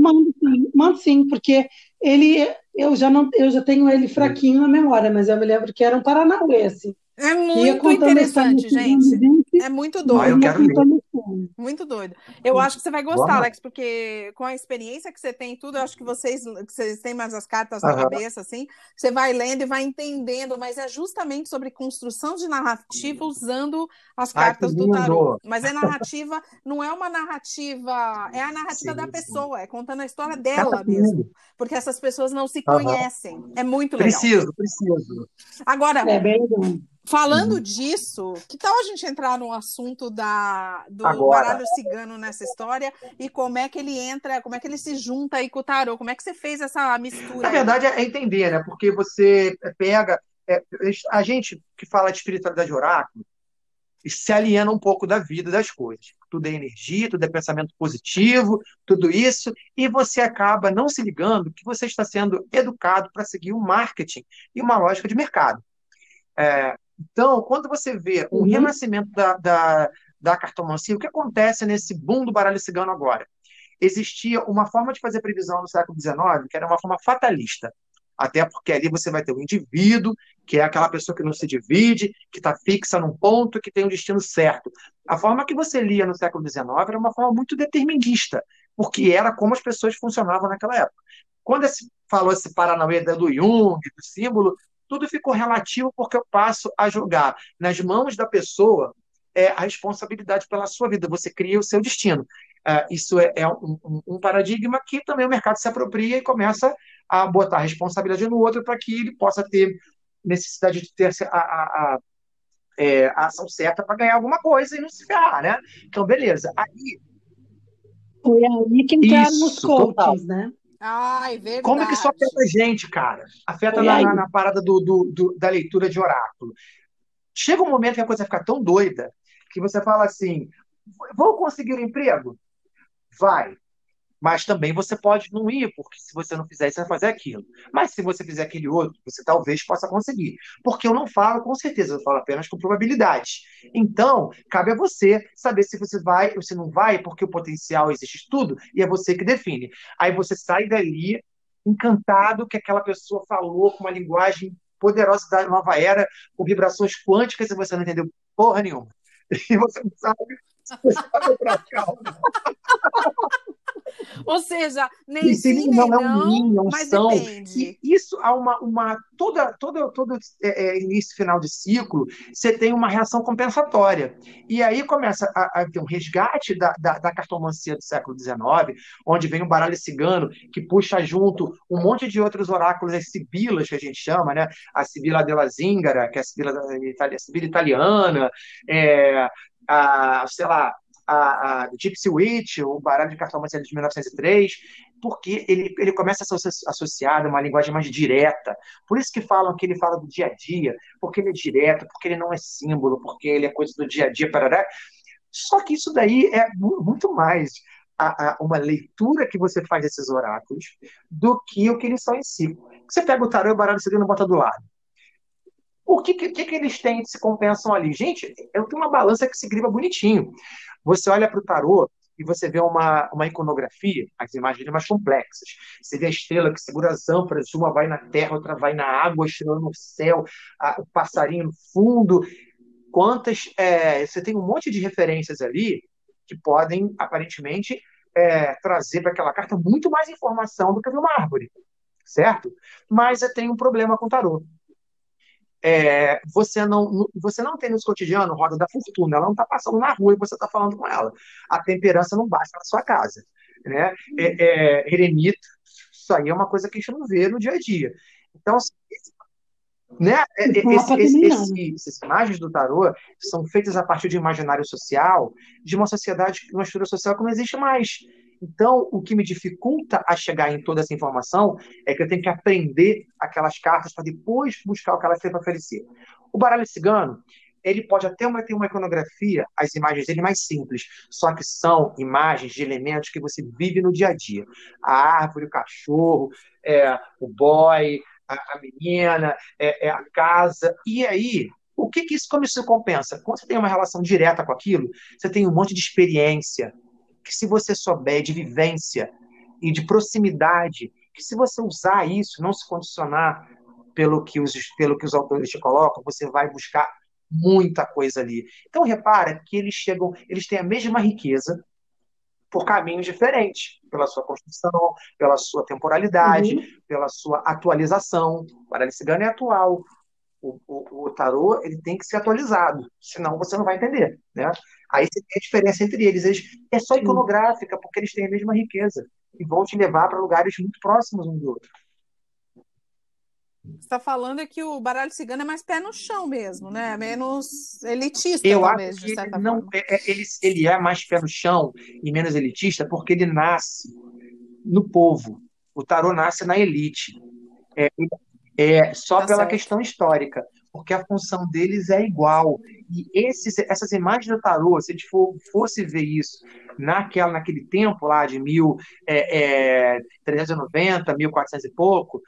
mando sim, mando sim, porque ele eu já não eu já tenho ele fraquinho na memória, mas eu me lembro que era um Paranauê, assim. É muito interessante, gente. É muito doido. Ah, eu quero ler. Muito doido. Eu acho que você vai gostar, Alex, porque com a experiência que você tem e tudo, eu acho que vocês, que vocês têm mais as cartas na cabeça, assim, você vai lendo e vai entendendo, mas é justamente sobre construção de narrativa usando as cartas Ai, do tarot. Mas é narrativa, não é uma narrativa, é a narrativa sim, da pessoa, é contando a história dela mesmo. Porque essas pessoas não se conhecem. É muito legal. Preciso, preciso. Agora. É bem legal. Falando uhum. disso, que tal a gente entrar no assunto da, do Agora. baralho cigano nessa história e como é que ele entra, como é que ele se junta aí com o tarô? Como é que você fez essa mistura? Na verdade, é entender, né? Porque você pega. É, a gente que fala de espiritualidade oráculo, se aliena um pouco da vida das coisas. Tudo é energia, tudo é pensamento positivo, tudo isso, e você acaba não se ligando que você está sendo educado para seguir um marketing e uma lógica de mercado. É, então, quando você vê um uhum. renascimento da, da, da cartomancia, o que acontece nesse boom do baralho cigano agora? Existia uma forma de fazer previsão no século XIX que era uma forma fatalista. Até porque ali você vai ter o um indivíduo, que é aquela pessoa que não se divide, que está fixa num ponto, que tem um destino certo. A forma que você lia no século XIX era uma forma muito determinista, porque era como as pessoas funcionavam naquela época. Quando se falou esse Paranauê do Jung, do símbolo, tudo ficou relativo porque eu passo a jogar nas mãos da pessoa é, a responsabilidade pela sua vida, você cria o seu destino. Uh, isso é, é um, um, paradigma que também o mercado se apropria e começa a botar a responsabilidade no outro para que ele possa ter necessidade de ter a, a, a, é, a ação certa para ganhar alguma coisa e não se ferrar, né? Então, beleza. Aí. Foi aí que entraram isso, os coaches, né? Ai, verdade. Como é que isso afeta a gente, cara? Afeta na, na, na, parada do, do, do, da leitura de oráculo. Chega um momento que a coisa fica tão doida que você fala assim: vou conseguir um emprego? Vai. Mas também você pode não ir, porque se você não fizer isso, você vai fazer aquilo. Mas se você fizer aquele outro, você talvez possa conseguir. Porque eu não falo com certeza, eu falo apenas com probabilidade. Então, cabe a você saber se você vai ou se não vai, porque o potencial existe tudo, e é você que define. Aí você sai dali encantado que aquela pessoa falou com uma linguagem poderosa da nova era, com vibrações quânticas, e você não entendeu porra nenhuma. E você não sabe se você vai pra cá ou não. Seja, nem sim, nem não, não, é um nin, é um mas são. depende. E isso há uma, uma toda, toda, todo é, é, início final de ciclo, você tem uma reação compensatória. E aí começa a, a ter um resgate da, da, da, cartomancia do século XIX, onde vem o baralho cigano, que puxa junto um monte de outros oráculos, as sibilas que a gente chama, né? A Sibila della Zingara, que é a Sibila, a Sibila italiana, é, a, sei lá, a, a Gypsy Witch, o baralho de cartomancia de 1903, porque ele, ele começa a ser associado a uma linguagem mais direta. Por isso que falam que ele fala do dia a dia, porque ele é direto, porque ele não é símbolo, porque ele é coisa do dia a dia, parará. Só que isso daí é muito mais a, a, uma leitura que você faz desses oráculos do que o que eles são em si. Você pega o tarô e o baralho você não bota do lado. O que, que, que, eles têm de se compensam ali? Gente, eu tenho uma balança que se griva bonitinho. Você olha para o tarô e você vê uma, uma iconografia, as imagens mais complexas. Você vê a estrela que segura as ânforas, uma vai na terra, outra vai na água, a estrela no céu, a, o passarinho no fundo. Quantas. É, você tem um monte de referências ali que podem, aparentemente, é, trazer para aquela carta muito mais informação do que uma árvore, certo? Mas tem um problema com o tarô é, você, não, você não tem no seu cotidiano roda da fortuna, ela não está passando na rua e você está falando com ela. A temperança não basta na sua casa. Né? É, é, eremita, isso aí é uma coisa que a gente não vê no dia a dia. Então, né? É, é, esse, esse, esse, essas imagens do tarô são feitas a partir de imaginário social, de uma sociedade, uma estrutura social que não existe mais. Então, o que me dificulta a chegar em toda essa informação é que eu tenho que aprender aquelas cartas para depois buscar o que elas têm para oferecer. O baralho cigano, ele pode até ter uma iconografia, as imagens dele mais simples, só que são imagens de elementos que você vive no dia a dia. A árvore, o cachorro, é, o boy, a, a menina, é, é, a casa. E aí, o que, que isso, como isso compensa? Quando você tem uma relação direta com aquilo, você tem um monte de experiência, que se você souber de vivência e de proximidade, que se você usar isso, não se condicionar pelo que os, pelo que os autores te colocam, você vai buscar muita coisa ali. Então repara que eles chegam, eles têm a mesma riqueza por caminhos diferentes, pela sua construção, pela sua temporalidade, uhum. pela sua atualização. O baralho cigano é atual. O, o, o tarô ele tem que ser atualizado, senão você não vai entender, né? Aí você tem a diferença entre eles. eles é só iconográfica, porque eles têm a mesma riqueza e vão te levar para lugares muito próximos um do outro. Você está falando é que o baralho cigano é mais pé no chão mesmo, né? Menos elitista, Eu talvez, acho que ele, não, é, é, ele, ele é mais pé no chão e menos elitista porque ele nasce no povo. O tarô nasce na elite. É, é só tá pela certo. questão histórica. porque a função deles é igual. E esses, essas imagens do tarô, se a gente for, fosse ver isso naquela, naquele tempo lá de 1390, é, 1400 é, e pouco,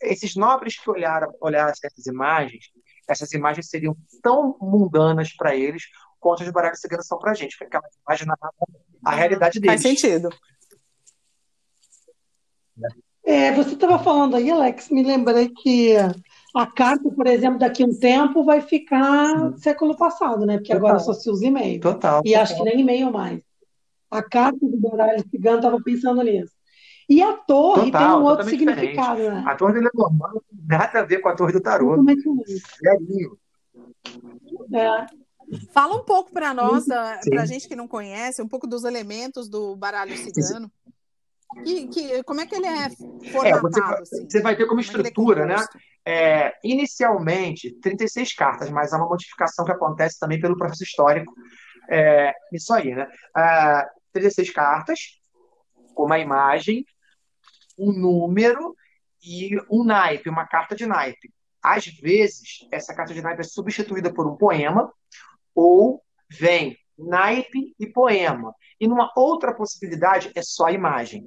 esses nobres que olharam, olharam essas imagens, essas imagens seriam tão mundanas para eles quanto as baralhos ciganos são para a gente, porque aquela imagem narrava a realidade deles. Faz sentido. É, você estava falando aí, Alex, me lembrei que a carta, por exemplo, daqui a um tempo vai ficar século passado, né? Porque total. agora só se usa e-mail. Total. E total. acho que nem e-mail mais. A carta do baralho cigano estava pensando nisso. E a torre total, tem um outro significado, diferente. né? A torre do Lenormand não tem nada a ver com a torre do tarô. Zerinho. É. Fala um pouco para nós, para a gente que não conhece, um pouco dos elementos do baralho cigano. Que, que, como é que ele é formatado? É, você, assim? você, vai ter como, como é estrutura, é né? É, inicialmente, 36 cartas, mas há uma modificação que acontece também pelo processo histórico. É, isso aí, né? É, 36 cartas, com uma imagem, um número e um naipe, uma carta de naipe. Às vezes, essa carta de naipe é substituída por um poema, ou vem naipe e poema. E numa outra possibilidade é só imagem.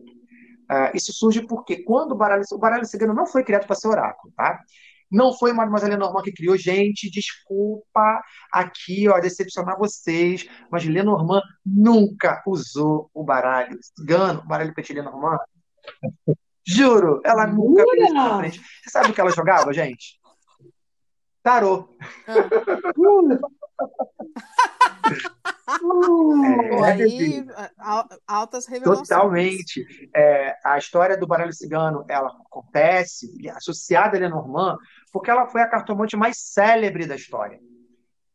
Uh, isso surge porque quando o baralho, o baralho cigano não foi criado para ser oráculo, tá? Não foi Mademoiselle Lenormand que criou. Gente, desculpa aqui, ó, decepcionar vocês, mas Lenormand nunca usou o baralho cigano, o baralho Petit Lenormand. Juro, ela nunca fez. Você sabe o que ela jogava, gente? Tarô. Ah. é, aí, altas revelações. Totalmente. É, a história do baralho cigano, ela acontece associada a Lenormand, porque ela foi a cartomante mais célebre da história.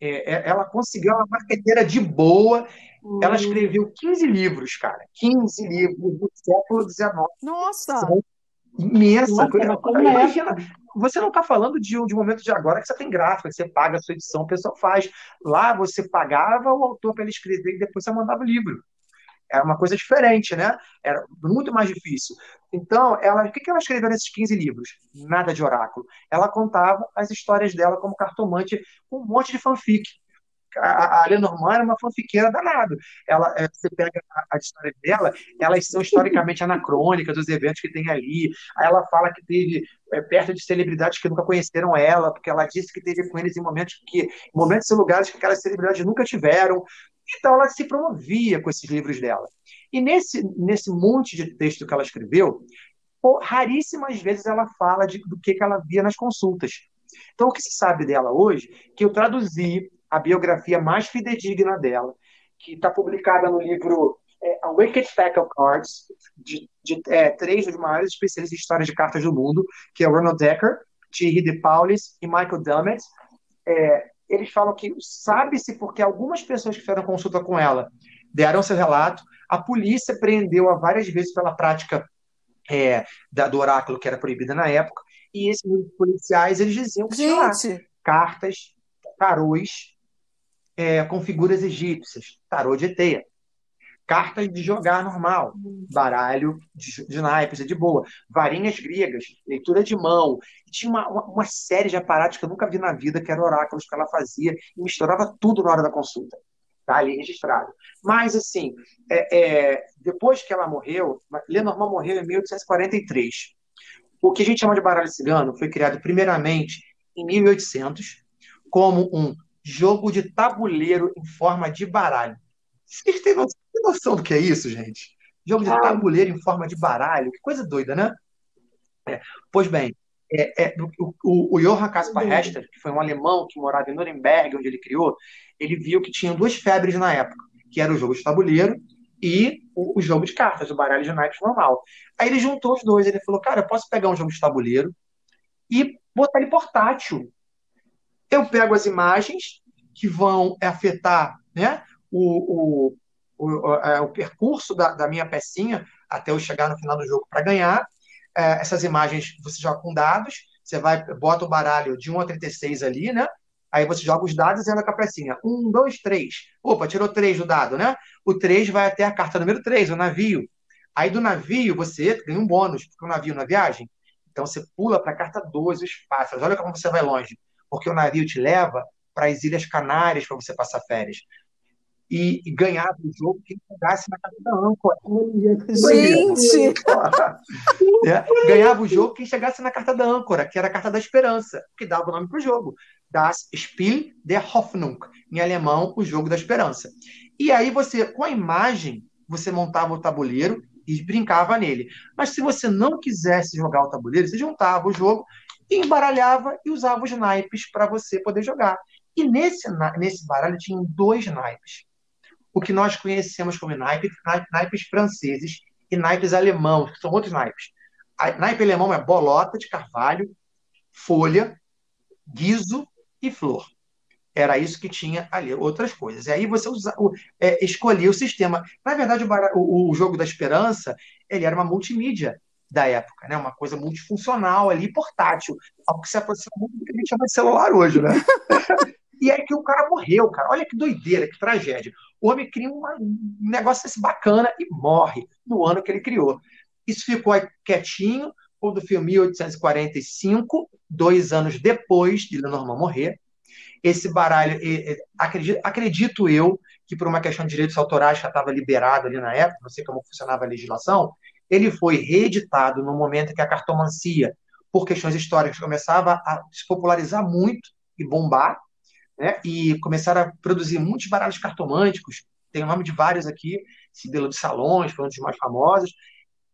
É, é ela conseguiu uma marqueteira de boa. Hum. Ela escreveu 15 livros, cara. 15 livros do século XIX. Nossa! Imensa. Nossa, imagina, você não está falando de, de um momento de agora que você tem gráfico, que você paga a sua edição, o pessoal faz. Lá você pagava o autor para ele escrever e depois você mandava o livro. Era uma coisa diferente, né? Era muito mais difícil. Então, ela, o que, que ela escreveu nesses 15 livros? Nada de oráculo. Ela contava as histórias dela como cartomante com um monte de fanfic a, a Lenormand era uma fanfiqueira danada. Ela, é, você pega a, a, história dela, elas são historicamente anacrônicas dos eventos que tem ali. Ela fala que teve é, perto de celebridades que nunca conheceram ela, porque ela disse que teve com eles em momentos que, momentos e lugares que aquelas celebridades nunca tiveram. Então ela se promovia com esses livros dela. E nesse, nesse monte de texto que ela escreveu, raríssimas vezes ela fala de, do que, que ela via nas consultas. Então, o que se sabe dela hoje, que eu traduzi a biografia mais fidedigna dela, que está publicada no livro é, A Wicked Pack of Cards, de, de é, três dos maiores especialistas em história de cartas do mundo, que é Ronald Decker, Thierry de Paulis e Michael Dummett. É, eles falam que sabe-se porque algumas pessoas que fizeram consulta com ela deram seu relato, a polícia prendeu-a várias vezes pela prática é, da, do oráculo, que era proibida na época, e esses policiais eles diziam que tinha cartas, tarôs é, com figuras egípcias, tarô de Eteia. Cartas de jogar normal, baralho de, de naipes, é de boa. Varinhas gregas, leitura de mão. Tinha uma, uma, uma, série de aparatos que eu nunca vi na vida, que eram oráculos que ela fazia e misturava tudo na hora da consulta. Tá ali registrado. Mas, assim, é, é, depois que ela morreu, Lenormand morreu em 1843. O que a gente chama de baralho cigano foi criado primeiramente em 1800 como um jogo de tabuleiro em forma de baralho. Vocês têm noção do que é isso, gente? Jogo de tabuleiro em forma de baralho. Que coisa doida, né? É, pois bem, é, é, o, o, o Johann Caspar Hester, que foi um alemão que morava em Nuremberg, onde ele criou, ele viu que tinha duas febres na época, que era o jogo de tabuleiro e o, o jogo de cartas, o baralho de naipes normal. Aí ele juntou os dois, ele falou, cara, eu posso pegar um jogo de tabuleiro e botar ele portátil eu pego as imagens que vão afetar né, o, o, o, é, o percurso da, da, minha pecinha até eu chegar no final do jogo para ganhar. É, essas imagens você joga com dados, você vai, bota o baralho de 1 a 36 ali, né? Aí você joga os dados e anda com a pecinha. 1, 2, 3. Opa, tirou 3 do dado, né? O 3 vai até a carta número 3, o navio. Aí do navio você ganha um bônus, porque o navio na viagem. Então você pula para a carta 12, os pássaros. Olha como você vai longe porque o navio te leva para as Ilhas Canárias para você passar férias. E, e ganhava o jogo quem chegasse na carta da âncora. Gente! é, ganhava o jogo quem chegasse na carta da âncora, que era a carta da esperança, que dava o nome para o jogo. Das Spiel der Hoffnung, em alemão, o jogo da esperança. E aí você, com a imagem, você montava o tabuleiro e brincava nele. Mas se você não quisesse jogar o tabuleiro, você juntava o jogo, embaralhava e usava os naipes para você poder jogar. E nesse, nesse baralho tinham dois naipes. O que nós conhecemos como naipes, naipes franceses e naipes alemãos, que são outros naipes. A naipe alemão é bolota de carvalho, folha, guiso e flor. Era isso que tinha ali, outras coisas. E aí você usa, é, escolhia o sistema. Na verdade, o, o, o, jogo da esperança ele era uma multimídia da época, né? uma coisa multifuncional ali, portátil, algo que se aproxima muito do que a gente chama de celular hoje, né? e aí que o cara morreu, cara. Olha que doideira, que tragédia. O homem cria um negócio desse bacana e morre no ano que ele criou. Isso ficou quietinho, quando foi 1845, dois anos depois de Lenormand morrer, esse baralho, acredito, acredito eu que por uma questão de direitos autorais que estava liberado ali na época, não sei como funcionava a legislação, ele foi reeditado no momento que a cartomancia, por questões históricas, começava a se popularizar muito e bombar, né? e começaram a produzir muitos baralhos cartomânticos, tem o nome de vários aqui, Sibila de Salões, foi um dos mais famosos,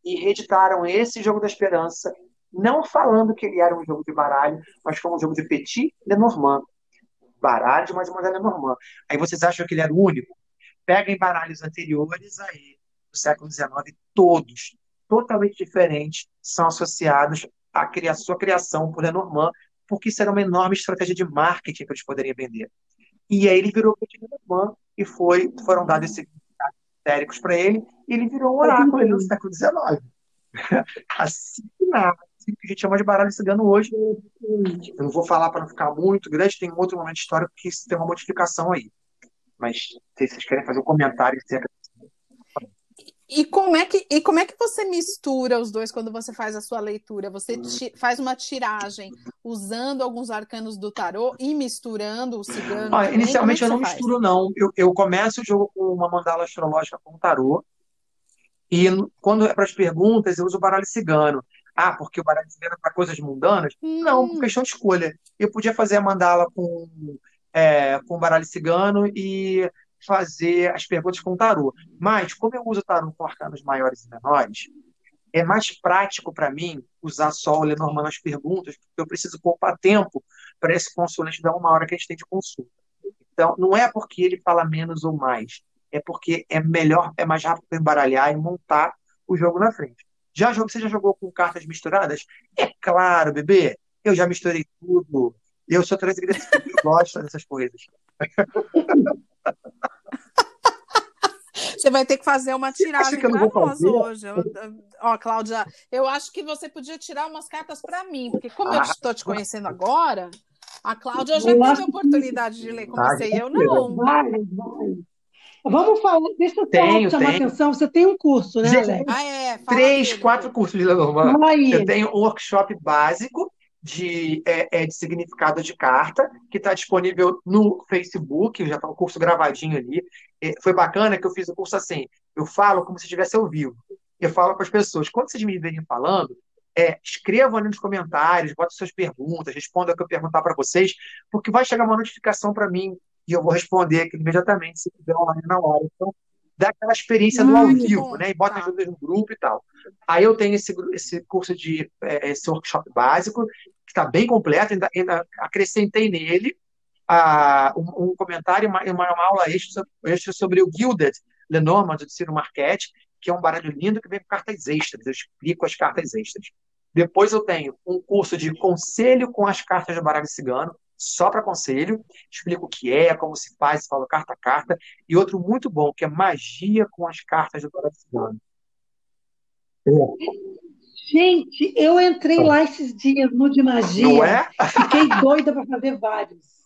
e reeditaram esse Jogo da Esperança, não falando que ele era um jogo de baralho, mas foi um jogo de Petit Lenormand, baralhos, mas uma Lenormand. Aí vocês acham que ele era o único? Peguem baralhos anteriores aí, do século XIX, todos, totalmente diferentes, são associados à sua criação por Lenormand, porque isso era uma enorme estratégia de marketing para eles poderem vender. E aí ele virou Petit Lenormand e foi, foram dados esses histéricos para ele, e ele virou um oráculo no século XIX. assim que nada que a gente chama de baralho cigano hoje. Eu não vou falar para não ficar muito grande, tem um outro momento histórico que tem uma modificação aí. Mas se vocês querem fazer um comentário acerca e como, é que, e como é que você mistura os dois quando você faz a sua leitura? Você ti, faz uma tiragem usando alguns arcanos do tarô e misturando o cigano? Ah, inicialmente é eu não faz? misturo, não. Eu, eu começo o jogo com uma mandala astrológica com tarô. E quando é para as perguntas, eu uso o baralho cigano. Ah, porque o baralho era para coisas mundanas? Hum. Não, por questão de escolha. Eu podia fazer a mandala com, é, com baralho cigano e fazer as perguntas com tarô. Mas, como eu uso tarô com arcanos maiores e menores, é mais prático para mim usar só o Lenormand nas perguntas, porque eu preciso poupar tempo para esse consulente dar uma hora que a gente tem de consulta. Então, não é porque ele fala menos ou mais, é porque é melhor, é mais rápido embaralhar e montar o jogo na frente. Já jogou, você já jogou com cartas misturadas? É claro, bebê. Eu já misturei tudo. Eu sou transgressor, eu gosto dessas coisas. Você vai ter que fazer uma tiragem para nós hoje. Eu, ó, Cláudia, eu acho que você podia tirar umas cartas para mim, porque como ah, eu estou te conhecendo agora, a Cláudia já teve a oportunidade de ler, comecei eu não. Vai, vai. Vamos falar, deixa eu tenho, chamar tenho. atenção. Você tem um curso, né, Alex? Ah, é. Três, quatro cursos de Lenormand. Eu tenho um workshop básico de, é, é, de significado de carta, que está disponível no Facebook, já está um curso gravadinho ali. É, foi bacana que eu fiz o curso assim, eu falo como se estivesse ao vivo. Eu falo para as pessoas, quando vocês me verem falando, é, escrevam ali nos comentários, botem suas perguntas, respondam o que eu perguntar para vocês, porque vai chegar uma notificação para mim e eu vou responder imediatamente se tiver online na hora. Então, dá aquela experiência do ao vivo, né? E bota as dúvidas no grupo e tal. Aí eu tenho esse, esse curso de é, esse workshop básico, que está bem completo, ainda, ainda acrescentei nele uh, um, um, comentário, uma, uma, uma aula extra, extra, sobre o Gilded Lenormand do Ciro Marquette, que é um baralho lindo que vem com cartas extras. Eu explico as cartas extras. Depois eu tenho um curso de conselho com as cartas do baralho cigano, só para conselho, explico o que é, como se faz, falo carta a carta, e outro muito bom, que é magia com as cartas do cigano. Gente, eu entrei lá esses dias no de magia. Não é? Fiquei doida para fazer vários.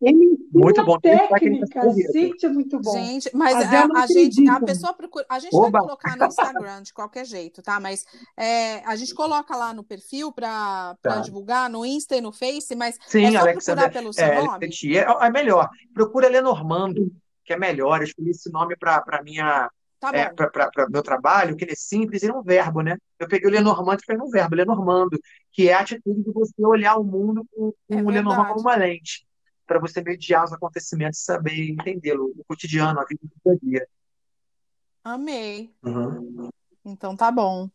Ele muito bom. técnica, gente, é muito bom. Gente, mas a, a gente, a pessoa procura, a gente Oba. vai colocar no Instagram de qualquer jeito, tá? Mas é, a gente coloca lá no perfil para tá. divulgar no Insta e no Face, mas Sim, é só Alexandre, procurar pelo seu é, nome. É, é melhor. Procura Lenormando, que é melhor. Eu escolhi esse nome para minha Tá é, para o meu trabalho, que ele é simples, ele é um verbo, né? Eu peguei o Lenormand e falei um verbo, Lenormando, que é a atitude de você olhar o mundo com, com é o Lenormand como uma lente para você mediar os acontecimentos e saber entendê-lo, o cotidiano, a vida do dia a dia. Amei. Uhum. Então tá bom.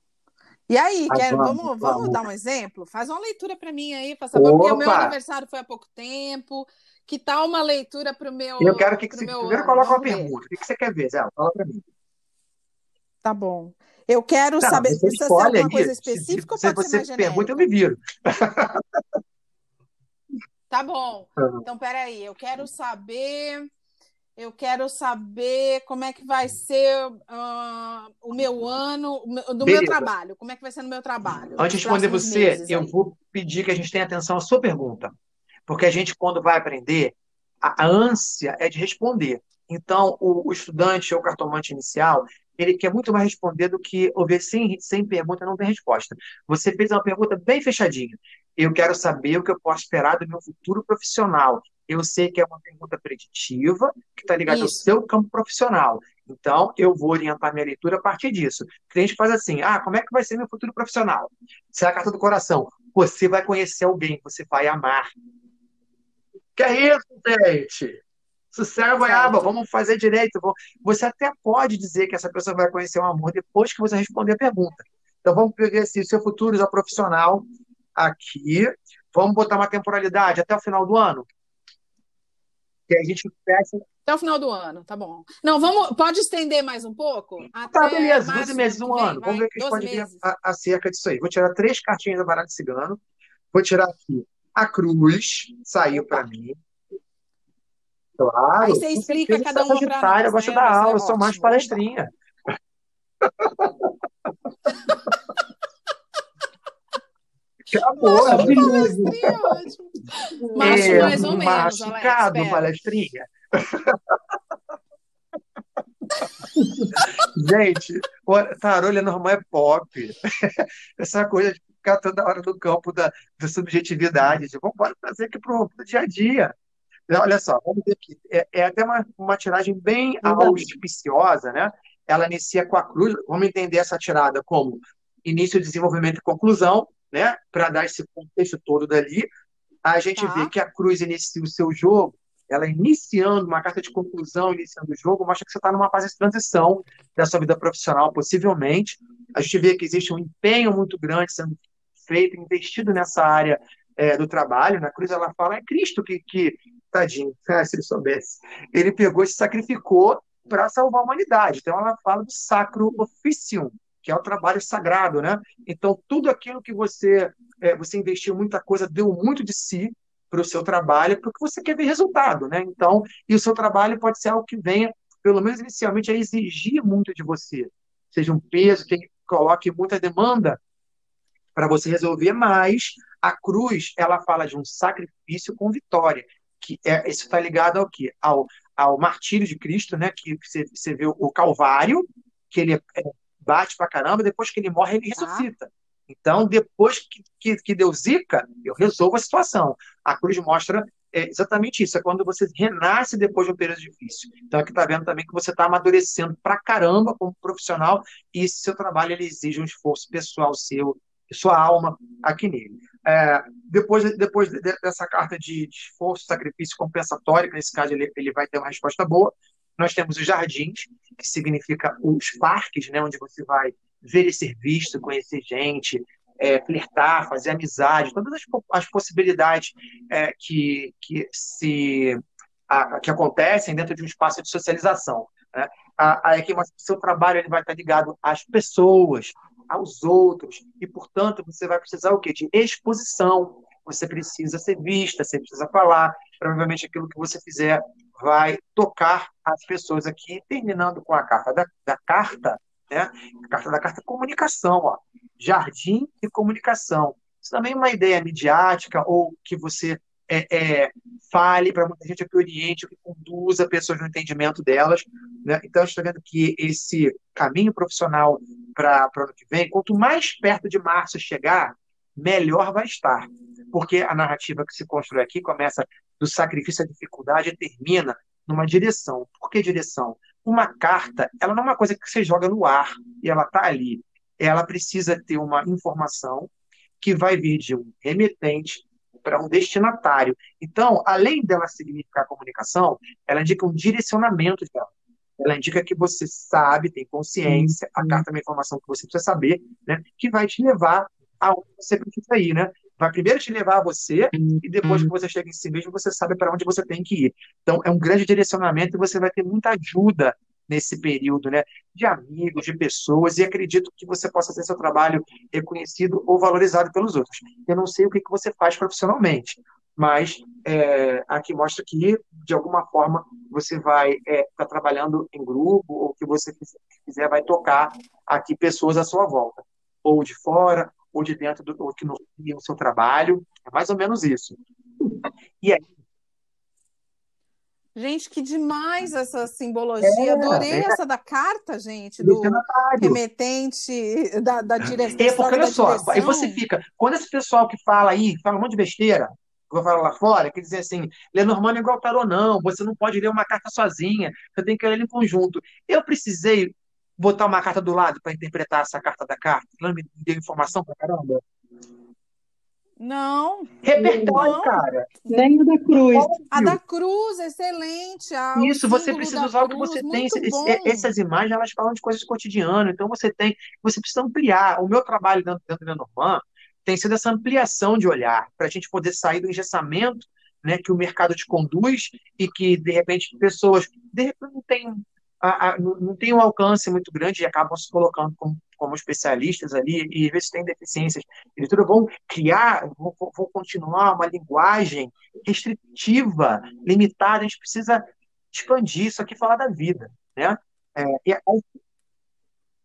E aí, quer, vamos, vamos, vamos, dar um exemplo? Faz uma leitura para mim aí, faça porque o meu aniversário foi há pouco tempo. Que tal uma leitura para o meu. Eu quero que, que você primeiro coloque uma pergunta. O que você quer ver, Zé? Fala para mim. Tá bom. Eu quero Não, saber. Precisa ser alguma coisa específica se, ou pode se você pergunta, eu me viro. Tá bom. Uhum. Então, peraí, eu quero saber. Eu quero saber como é que vai ser uh, o meu ano, do Beleza. meu trabalho. Como é que vai ser no meu trabalho? Antes de responder você, eu vou pedir que a gente tenha atenção à sua pergunta. Porque a gente, quando vai aprender, a, a ânsia é de responder. Então, o, o estudante ou o cartomante inicial, ele quer muito mais responder do que ouvir sem, sem pergunta, não tem resposta. Você fez uma pergunta bem fechadinha. Eu quero saber o que eu posso esperar do meu futuro profissional. Eu sei que é uma pergunta preditiva, que está ligada ao seu campo profissional. Então, eu vou orientar minha leitura a partir disso. O cliente faz assim: ah, como é que vai ser meu futuro profissional? Isso é a carta do coração. Você vai conhecer alguém, você vai amar. Que é isso, gente? Sossego, goiaba, vamos fazer direito. Você até pode dizer que essa pessoa vai conhecer o amor depois que você responder a pergunta. Então, vamos pegar assim, seu futuro já profissional aqui. Vamos botar uma temporalidade até o final do ano? Que a gente fecha. Até o final do ano, tá bom. Não, vamos. Pode estender mais um pouco? Tá, beleza, 12 meses, um ano. Vem, vamos ver o que a gente pode meses. ver acerca disso aí. Vou tirar três cartinhas da baralho cigano. Vou tirar aqui a cruz, saiu para mim. Claro. Aí você explica cada uma para nós. Eu gosto né? da aula, eu sou mais palestrinha. Acabou. Maravilhoso. Macho é, mais ou menos, machucado, Alex, palestrinha. Gente, tarô normal é pop. Essa coisa de ficar toda hora no campo da, da subjetividade. De, vamos trazer aqui para o dia a dia. Olha só, vamos ver aqui. É, é até uma, uma tiragem bem auspiciosa, né? Ela inicia com a cruz. Vamos entender essa tirada como início, desenvolvimento e conclusão, né? Para dar esse contexto todo dali. A gente tá. vê que a cruz inicia o seu jogo, ela iniciando uma carta de conclusão, iniciando o jogo, mostra que você está numa fase de transição da sua vida profissional, possivelmente. A gente vê que existe um empenho muito grande sendo feito, investido nessa área é, do trabalho. Na cruz ela fala, é Cristo que, que tadinho, ah, se ele soubesse. Ele pegou e se sacrificou para salvar a humanidade. Então ela fala do sacro officium, que é o trabalho sagrado, né? Então tudo aquilo que você é, você investiu muita coisa, deu muito de si para o seu trabalho, porque você quer ver resultado, né? Então, e o seu trabalho pode ser algo que venha, pelo menos inicialmente, a exigir muito de você, seja um peso que coloque muita demanda para você resolver, mas a cruz ela fala de um sacrifício com vitória que é, isso está ligado ao quê? Ao, ao martírio de Cristo, né? Que você, você vê o Calvário, que ele é, bate pra caramba, depois que ele morre, ele tá. ressuscita. Então, depois que, que, que Deus zica, eu resolvo a situação. A cruz mostra é exatamente isso, é quando você renasce depois de um período difícil. Então, aqui está vendo também que você está amadurecendo pra caramba como profissional e esse seu trabalho ele exige um esforço pessoal seu, sua alma aqui nele. É, depois, depois dessa carta de, de esforço, sacrifício compensatório, que nesse caso ele, ele vai ter uma resposta boa, nós temos os jardins, que significa os parques, né, onde você vai ver e ser visto, conhecer gente, é, flertar, fazer amizade, todas as, as possibilidades é, que, que, se, a, que acontecem dentro de um espaço de socialização. Né? Aí aqui, o seu trabalho ele vai estar ligado às pessoas, aos outros, e, portanto, você vai precisar o quê? De exposição. Você precisa ser vista, você precisa falar. Provavelmente aquilo que você fizer vai tocar as pessoas aqui, terminando com a carta da, da carta, né? A carta da carta comunicação, ó. Jardim e comunicação. Isso também é uma ideia midiática ou que você é, é, fale para muita gente, que oriente, que conduza pessoas no entendimento delas. Né? Então, está vendo que esse caminho profissional para o ano que vem, quanto mais perto de março chegar, melhor vai estar. Porque a narrativa que se constrói aqui começa do sacrifício à dificuldade e termina numa direção. Por que direção? Uma carta, ela não é uma coisa que você joga no ar e ela está ali. Ela precisa ter uma informação que vai vir de um remetente para um destinatário. Então, além dela significar comunicação, ela indica um direcionamento dela. Ela indica que você sabe, tem consciência, a carta é uma informação que você precisa saber, né, que vai te levar aonde você precisa ir, né? Vai primeiro te levar a você e depois que você chega em si mesmo, você sabe para onde você tem que ir. Então, é um grande direcionamento e você vai ter muita ajuda nesse período, né, de amigos, de pessoas, e acredito que você possa ter seu trabalho reconhecido ou valorizado pelos outros. Eu não sei o que, que você faz profissionalmente, mas é, aqui mostra que, de alguma forma, você vai estar é, tá trabalhando em grupo, ou que você quiser vai tocar aqui pessoas à sua volta, ou de fora, ou de dentro do ou que no, no seu trabalho, é mais ou menos isso. E aí, Gente, que demais essa simbologia. É, Adorei é. essa da carta, gente, do remetente, da, da direção. É, porque olha só, direção. aí você fica. Quando esse pessoal que fala aí, fala um monte de besteira, que eu falo lá fora, que dizem assim, Lenormand é igual tarô, não, você não pode ler uma carta sozinha, você tem que ler em conjunto. Eu precisei botar uma carta do lado para interpretar essa carta da carta. Ela me deu informação pra caramba. Não. Repertório, não. cara. Nem a da cruz. A da cruz, excelente. Ah, Isso, você precisa usar cruz, o que você tem. essas imagens, elas falam de coisas cotidianas. Então, você tem, você precisa ampliar. O meu trabalho dentro, dentro da Norman tem sido essa ampliação de olhar, para a gente poder sair do engessamento né, que o mercado te conduz e que, de repente, pessoas de repente, não têm a, a, não tem um alcance muito grande e acabam se colocando como, como especialistas ali, e às vezes têm deficiências de leitura, vão criar, vão, vão continuar uma linguagem restritiva, limitada. A gente precisa expandir isso aqui, falar da vida. Né? É, e,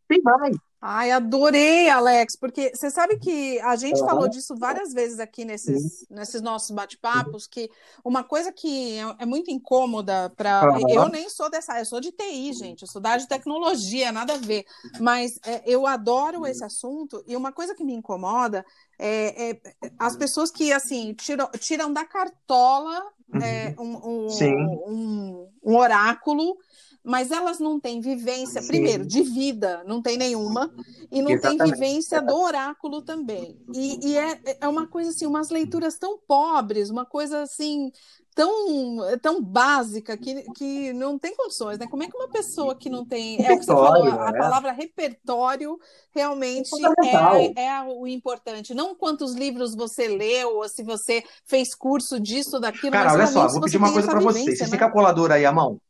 tem mais. Ai, adorei, Alex, porque você sabe que a gente falou disso várias vezes aqui nesses, nesses nossos bate-papos, que uma coisa que é, é muito incômoda para. Eu nem sou dessa, eu sou de TI, gente, eu sou da área de tecnologia, nada a ver. Mas é, eu adoro esse assunto, e uma coisa que me incomoda é, é as pessoas que assim tiram, tiram da cartola é, uhum. um, um, um, um oráculo mas elas não têm vivência, Sim. primeiro, de vida, não tem nenhuma, e não Exatamente. tem vivência do oráculo também. E, e, é, é uma coisa assim, umas leituras tão pobres, uma coisa assim, tão, tão básica que, que não tem condições, né? Como é que uma pessoa que não tem. É o que você falou, a, é. palavra repertório realmente é, é, é, o importante. Não quantos livros você leu, ou se você fez curso disso, daquilo. Cara, olha só, vou pedir uma coisa para você. Você né? fica colador aí a mão?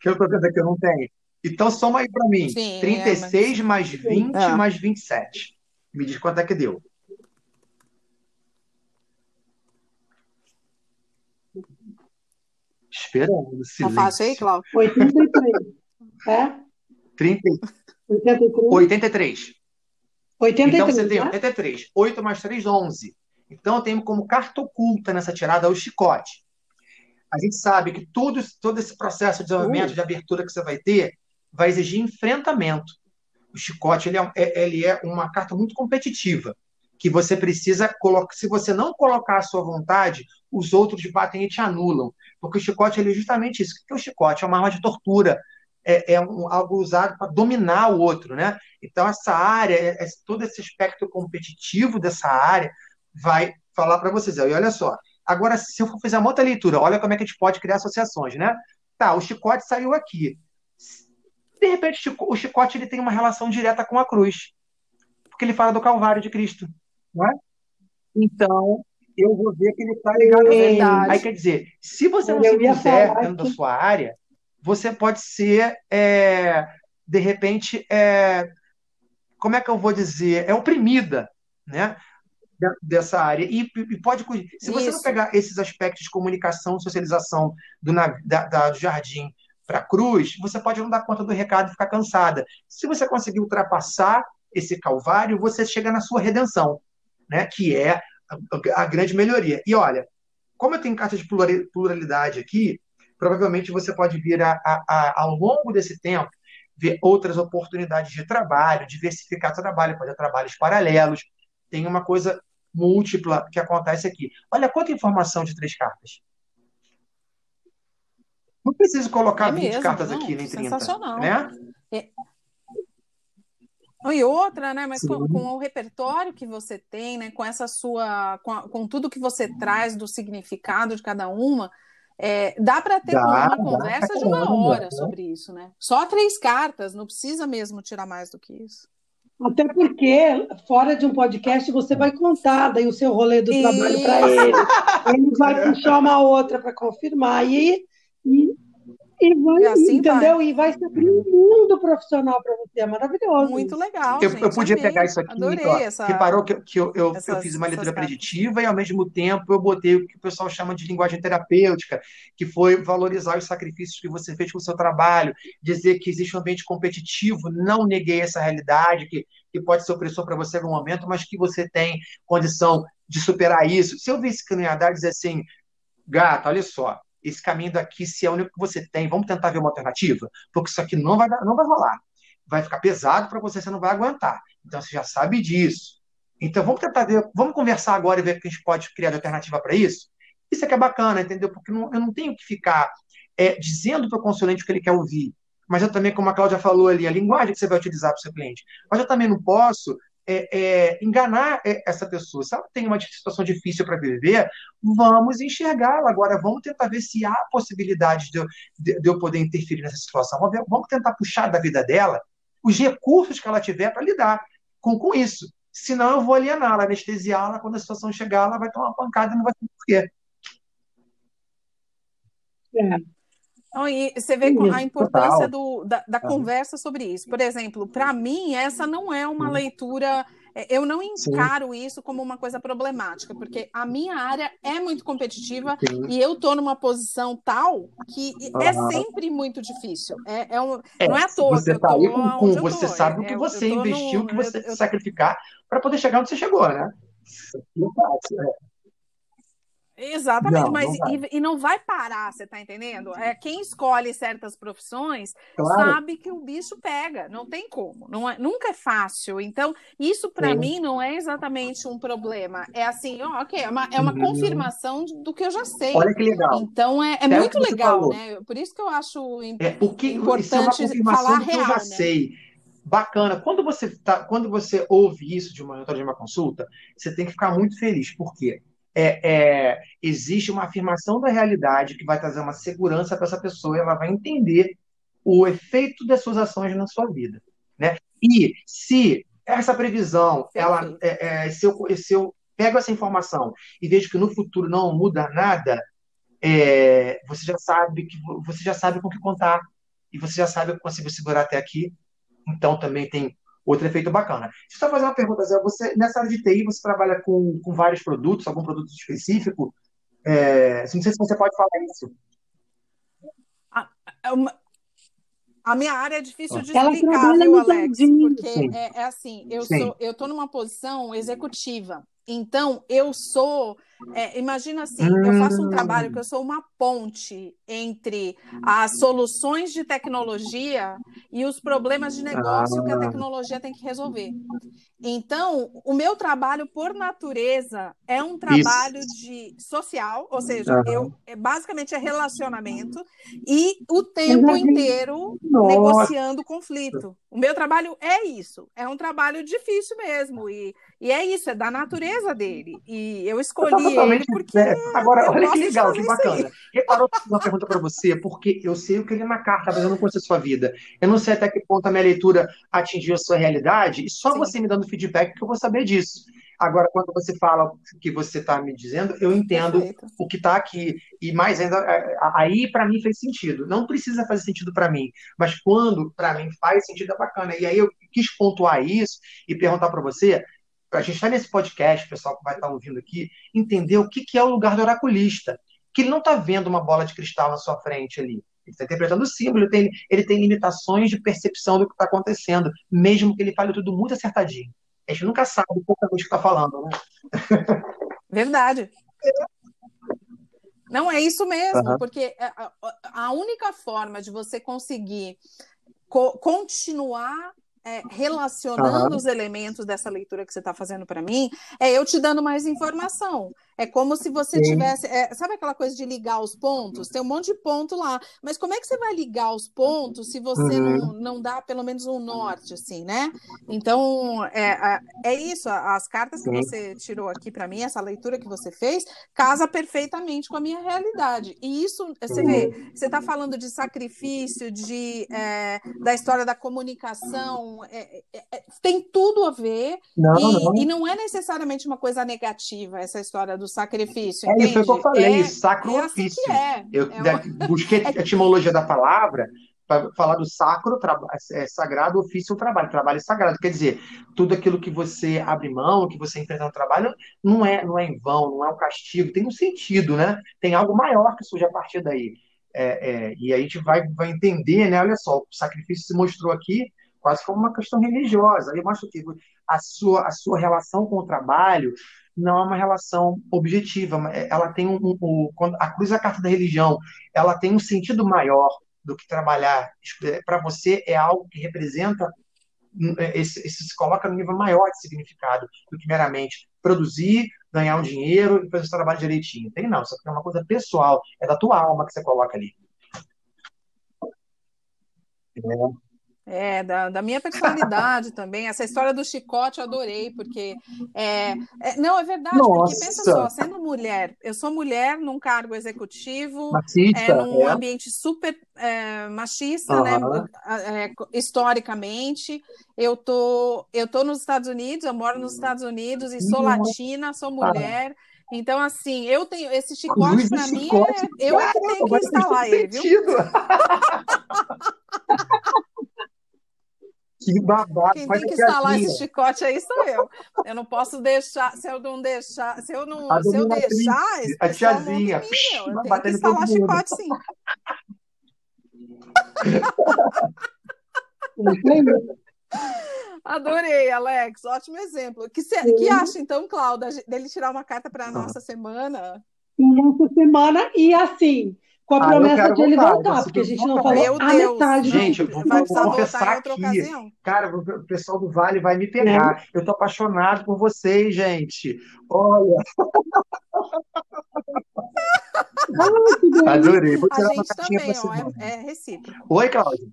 Que eu estou vendo aqui, eu não tenho. Então, soma aí para mim. Sim, 36 é, mas... mais 20 é. mais 27. Me diz quanto é que deu. Esperando. Tá fácil aí, Cláudio? 83. É? 30... 83. 83. 83. Então você tem 83. Né? 8 mais 3, 11. Então eu tenho como carta oculta nessa tirada o chicote a gente sabe que tudo, todo esse processo de desenvolvimento, de abertura que você vai ter, vai exigir enfrentamento. O chicote ele é, é, ele é uma carta muito competitiva, que você precisa colocar. Se você não colocar a sua vontade, os outros batem e te anulam. Porque o chicote ele é justamente isso. O que é o chicote? É uma arma de tortura. É, é um, algo usado para dominar o outro, né? Então essa área, é, é, todo esse aspecto competitivo dessa área vai falar para vocês. E olha só, Agora, se eu for fazer uma outra leitura, olha como é que a gente pode criar associações, né? Tá, o chicote saiu aqui. De repente, o chicote ele tem uma relação direta com a cruz, porque ele fala do Calvário de Cristo, não é? Então, eu vou ver que ele está ligado é a Aí quer dizer, se você não eu se puser dentro da sua área, você pode ser, é, de repente, é, como é que eu vou dizer, é oprimida, né? Dessa área. E, e pode. Se você Isso. não pegar esses aspectos de comunicação, socialização do, da, da, do jardim para a cruz, você pode não dar conta do recado e ficar cansada. Se você conseguir ultrapassar esse calvário, você chega na sua redenção, né? que é a, a grande melhoria. E olha, como eu tenho carta de pluralidade aqui, provavelmente você pode vir a, a, a, ao longo desse tempo ver outras oportunidades de trabalho, diversificar trabalho, fazer trabalhos paralelos. Tem uma coisa múltipla que acontece aqui. Olha quanta informação de três cartas. Não preciso colocar é 20 mesmo, cartas não, aqui, nem 30. Sensacional. Né? É... E outra, né? Mas com, com, o repertório que você tem, né? Com essa sua, com, a, com tudo que você traz do significado de cada uma, é, dá para ter dá, uma conversa de uma hora né? sobre isso, né? Só três cartas, não precisa mesmo tirar mais do que isso. Até porque, fora de um podcast, você vai contar daí o seu rolê do trabalho para ele. Ele vai puxar uma outra para confirmar. E, e e vai, assim entendeu? Vai. E vai se abrir um mundo profissional para você. É maravilhoso. Muito legal. Eu, gente, eu podia pegar isso aqui. Adorei ó, essa... Reparou que, que eu, eu, essas, eu fiz uma leitura preditiva e, ao mesmo tempo, eu botei o que o pessoal chama de linguagem terapêutica, que foi valorizar os sacrifícios que você fez com o seu trabalho, dizer que existe um ambiente competitivo. Não neguei essa realidade, que, que pode ser opressor para você em algum momento, mas que você tem condição de superar isso. Se eu visse que não ia dar, dizer assim, gata, olha só, esse caminho daqui, se é o único que você tem, vamos tentar ver uma alternativa? Porque isso aqui não vai, não vai rolar. Vai ficar pesado para você, você não vai aguentar. Então você já sabe disso. Então vamos tentar ver, vamos conversar agora e ver o que a gente pode criar de alternativa para isso? Isso é que é bacana, entendeu? Porque não, eu não tenho que ficar é, dizendo para o consulente o que ele quer ouvir. Mas eu também, como a Cláudia falou ali, a linguagem que você vai utilizar para o seu cliente. Mas eu também não posso é, é, enganar é, essa pessoa. Se ela tem uma situação difícil para viver, vamos enxergá-la. Agora, vamos tentar ver se há possibilidade de eu, de, de eu poder interferir nessa situação. Vamos, ver, vamos, tentar puxar da vida dela os recursos que ela tiver para lidar com, com isso. Senão, eu vou aliená-la, anestesiá-la. Quando a situação chegar, ela vai tomar uma pancada e não vai ter porquê. É. E você vê a importância do, da, da conversa sobre isso. Por exemplo, para mim, essa não é uma leitura. É, eu não encaro Sim. isso como uma coisa problemática, porque a minha área é muito competitiva Sim. e eu estou numa posição tal que uhum. é sempre muito difícil. É, é, um, é não é à toa. Você está aí com, com você sabe o que é, você investiu, o que você eu, sacrificar para poder chegar onde você chegou, né? Exatamente, não, mas não e, e, não vai parar, você tá entendendo? É, quem escolhe certas profissões claro. sabe que o bicho pega, não tem como, não é, nunca é fácil. Então, isso para mim não é exatamente um problema. É assim, ó, ok, é uma, é uma uhum. confirmação do que eu já sei. Olha que legal. Então é, é muito legal, né? Por isso que eu acho é, o que, importante isso é uma falar real, eu já né? sei bacana. Quando você tá, quando você ouve isso de uma, de uma consulta, você tem que ficar muito feliz. Por quê? É, é, existe uma afirmação da realidade que vai trazer uma segurança para essa pessoa e ela vai entender o efeito das suas ações na sua vida. Né? E se essa previsão, ela, é, é, se, eu, se eu pego essa informação e vejo que no futuro não muda nada, é, você já sabe que você já sabe com o que contar e você já sabe que conseguiu segurar até aqui. Então também tem outro efeito bacana. Deixa eu só fazer uma pergunta, Zé. Você, nessa área de TI, você trabalha com, com vários produtos, algum produto específico? É, não sei se você pode falar isso. A, é a minha área é difícil de explicar, viu, Alex? Porque é, é, assim, eu estou numa posição executiva. Então, eu sou. É, imagina assim, eu faço um trabalho que eu sou uma ponte entre as soluções de tecnologia e os problemas de negócio que a ah. tecnologia tem que resolver. Então, o meu trabalho, por natureza, é um trabalho Isso. de social, ou seja, uhum. eu é, basicamente é relacionamento e o tempo inteiro Nossa. negociando conflito. O meu trabalho é isso, é um trabalho difícil mesmo e, e é isso, é da natureza dele. E eu escolhi ele porque é. agora olha que legal, que bacana. Reparou uma pergunta para você, porque eu sei o que ele é na carta, mas eu não conheço a sua vida. Eu não sei até que ponto a minha leitura atingiu a sua realidade e só Sim. você me dando feedback que eu vou saber disso. Agora, quando você fala que você está me dizendo, eu entendo Perfeito. o que está aqui. E mais ainda, é, aí para mim fez sentido. Não precisa fazer sentido para mim, mas quando para mim faz sentido é bacana. E aí eu quis pontuar isso e perguntar para você. A gente está nesse podcast, o pessoal que vai estar tá ouvindo aqui, entender o que, que é o lugar do oraculista. Que ele não está vendo uma bola de cristal na sua frente ali. Ele está interpretando o símbolo, ele tem, ele tem limitações de percepção do que está acontecendo, mesmo que ele fale tudo muito acertadinho. A gente nunca sabe coisa que está falando, né? Verdade. Não é isso mesmo, uhum. porque é, a única forma de você conseguir co continuar é, relacionando uhum. os elementos dessa leitura que você está fazendo para mim, é eu te dando mais informação. É como se você Sim. tivesse. É, sabe aquela coisa de ligar os pontos? Tem um monte de ponto lá. Mas como é que você vai ligar os pontos se você uhum. não, não dá pelo menos um norte, assim, né? Então, é, é isso. As cartas que você tirou aqui para mim, essa leitura que você fez, casa perfeitamente com a minha realidade. E isso, você vê, você está falando de sacrifício, de, é, da história da comunicação, é, é, é, tem tudo a ver. Não, e, não. e não é necessariamente uma coisa negativa essa história do sacrifício. É isso que eu falei, é, sacro é assim ofício. É. Eu é busquei a etimologia da palavra para falar do sacro, é, sagrado, ofício, trabalho. Trabalho é sagrado. Quer dizer, tudo aquilo que você abre mão, que você enfrenta no trabalho, não é, não é em vão, não é um castigo, tem um sentido, né? Tem algo maior que surge a partir daí. É, é, e aí a gente vai, vai entender, né? Olha só, o sacrifício se mostrou aqui quase como uma questão religiosa. Aí mostra que a sua, a sua relação com o trabalho não é uma relação objetiva. É, ela tem um, um, um a cruz é a carta da religião. Ela tem um sentido maior do que trabalhar. Para você é algo que representa hum, é, esse, esse, se coloca no nível maior de significado do que meramente produzir, ganhar um dinheiro e fazer o trabalho direitinho. Tem não, isso é uma coisa pessoal, é da tua alma que você coloca ali. É. É, da, da minha personalidade também. Essa história do chicote eu adorei, porque. É, é não, é verdade, Nossa. porque pensa só, sendo mulher, eu sou mulher num cargo executivo, machista, é, num é. ambiente super é, machista, uhum. né? historicamente. Eu tô, eu tô nos Estados Unidos, eu moro nos Estados Unidos e sou latina, sou mulher. Então, assim, eu tenho esse chicote para mim, é, eu é que tenho que instalar ele, viu? Que babado. Quem tem que instalar esse chicote aí sou eu. Eu não posso deixar, se eu não deixar, se eu não, se eu deixar, a tiazinha, mim, eu tenho que instalar chicote sim. Adorei, Alex. Ótimo exemplo. Que, cê, que acha, então, Cláudia, dele tirar uma carta para a nossa semana? Nossa semana, e assim, com a ah, promessa de ele voltar, voltar porque a gente não falou Meu a Deus. metade. Gente, eu vou, confessar aqui, ocasião. cara, o pessoal do Vale vai me pegar. É. Eu tô apaixonado por vocês, gente. Olha. Adorei. Vou tirar a gente também, ó, é, é recíproco. Oi, Cláudia.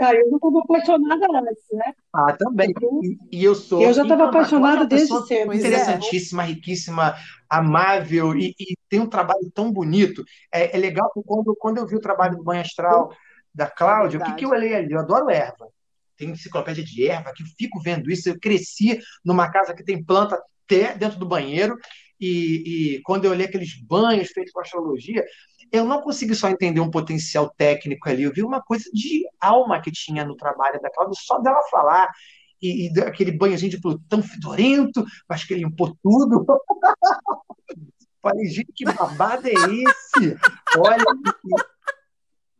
Ah, eu não estava apaixonada antes, né? Ah, também. E, e eu sou. Eu já estava apaixonada desde sempre. É. Interessantíssima, é. riquíssima, amável e, e, tem um trabalho tão bonito. É, é, legal que quando, quando eu vi o trabalho do banho astral da Cláudia, é o que, que eu olhei ali? Eu adoro erva. Tem enciclopédia de erva, que eu fico vendo isso. Eu cresci numa casa que tem planta até dentro do banheiro. E, e quando eu olhei aqueles banhos feitos com astrologia, eu não consegui só entender um potencial técnico ali, eu vi uma coisa de alma que tinha no trabalho da Cláudia, só dela falar, e, e aquele banhozinho de Plutão fedorento, acho que ele limpou tudo. Falei, gente, que babado é esse? Olha,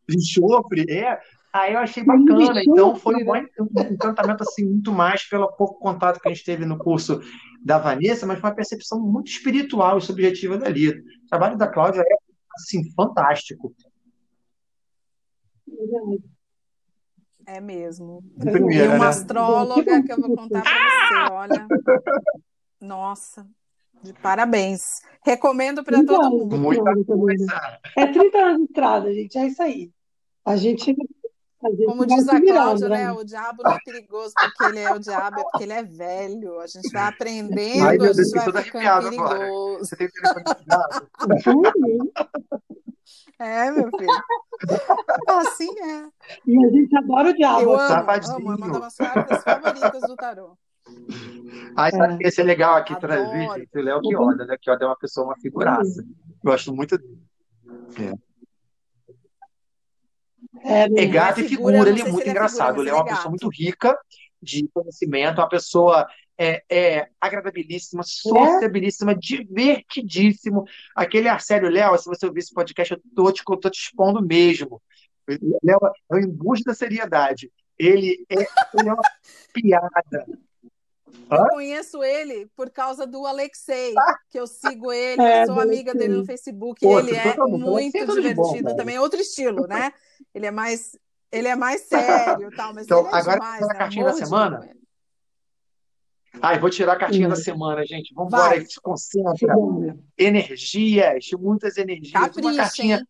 que enxofre, é. Aí eu achei bacana, então foi um, um encantamento assim, muito mais pelo pouco contato que a gente teve no curso da Vanessa, mas uma percepção muito espiritual e subjetiva dali. O trabalho da Cláudia é assim, fantástico. É mesmo. Primeira, e uma né? astróloga que eu vou contar para você, olha. Nossa, de parabéns. Recomendo para todo mundo. Muita coisa. É 30 anos de estrada, gente. É isso aí. A gente como diz a Cláudia, né? né? O diabo não é perigoso porque ele é o diabo, é porque ele é velho. A gente vai aprendendo, Ai, a gente vai ficando perigoso. Você tem É, meu filho. Assim é. E a gente adora o diabo. Eu amo, amo, é uma das cartas favoritas do tarô. Ah, sabe que esse é legal aqui trazer, gente? O Léo Quioda, né? Quioda é uma pessoa, uma figuraça. Gosto muito dele. É. É, é gato e figura, ele é muito ele engraçado. Figura, ele é uma pessoa muito rica de conhecimento, uma pessoa é, é agradabilíssima, sociabilíssima, é? divertidíssimo. Aquele Arcélio Léo, se você ouvir esse podcast, eu tô te, tô te expondo mesmo. Léo é o embuste da seriedade. Ele é, ele é uma piada. Eu conheço ele por causa do Alexei, que eu sigo ele, é, sou amiga dele no Facebook. Outro, ele é muito divertido bom, também, outro estilo, né? Ele é mais, ele é mais sério, tal, mas então, ele é agora demais, a cartinha né? da semana. Ai, vou tirar a cartinha da semana, gente. Vamos embora aí, se concentra. Energias, muitas energias. Capricha, Uma cartinha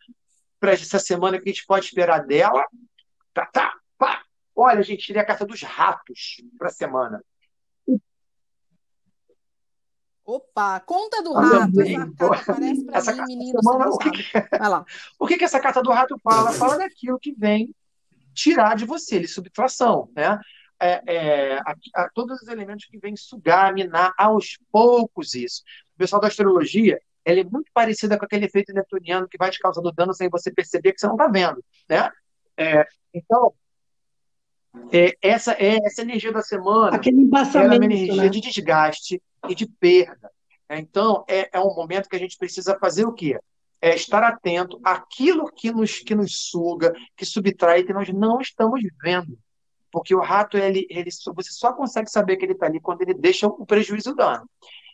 para essa semana que a gente pode esperar dela. Tá, tá, pá. Olha, gente, tirei a carta dos ratos para a semana. Opa, conta do rato. Essa carta parece para mim, menino. Semana, o que, que, Vai lá. o que, que essa carta do rato fala? Fala daquilo que vem tirar de você, de subtração, né? É, é, a, a, todos os elementos que vêm sugar, minar aos poucos isso. O pessoal da astrologia, ela é muito parecida com aquele efeito neptuniano que vai te causando dano sem você perceber que você não está vendo, né? É, então, é, essa, é, essa energia da semana Aquele é uma energia né? de desgaste e de perda. Então, é, é um momento que a gente precisa fazer o quê? É estar atento àquilo que nos, que nos suga, que subtrai, que nós não estamos vendo. Porque o rato, ele, ele, você só consegue saber que ele está ali quando ele deixa o prejuízo dano.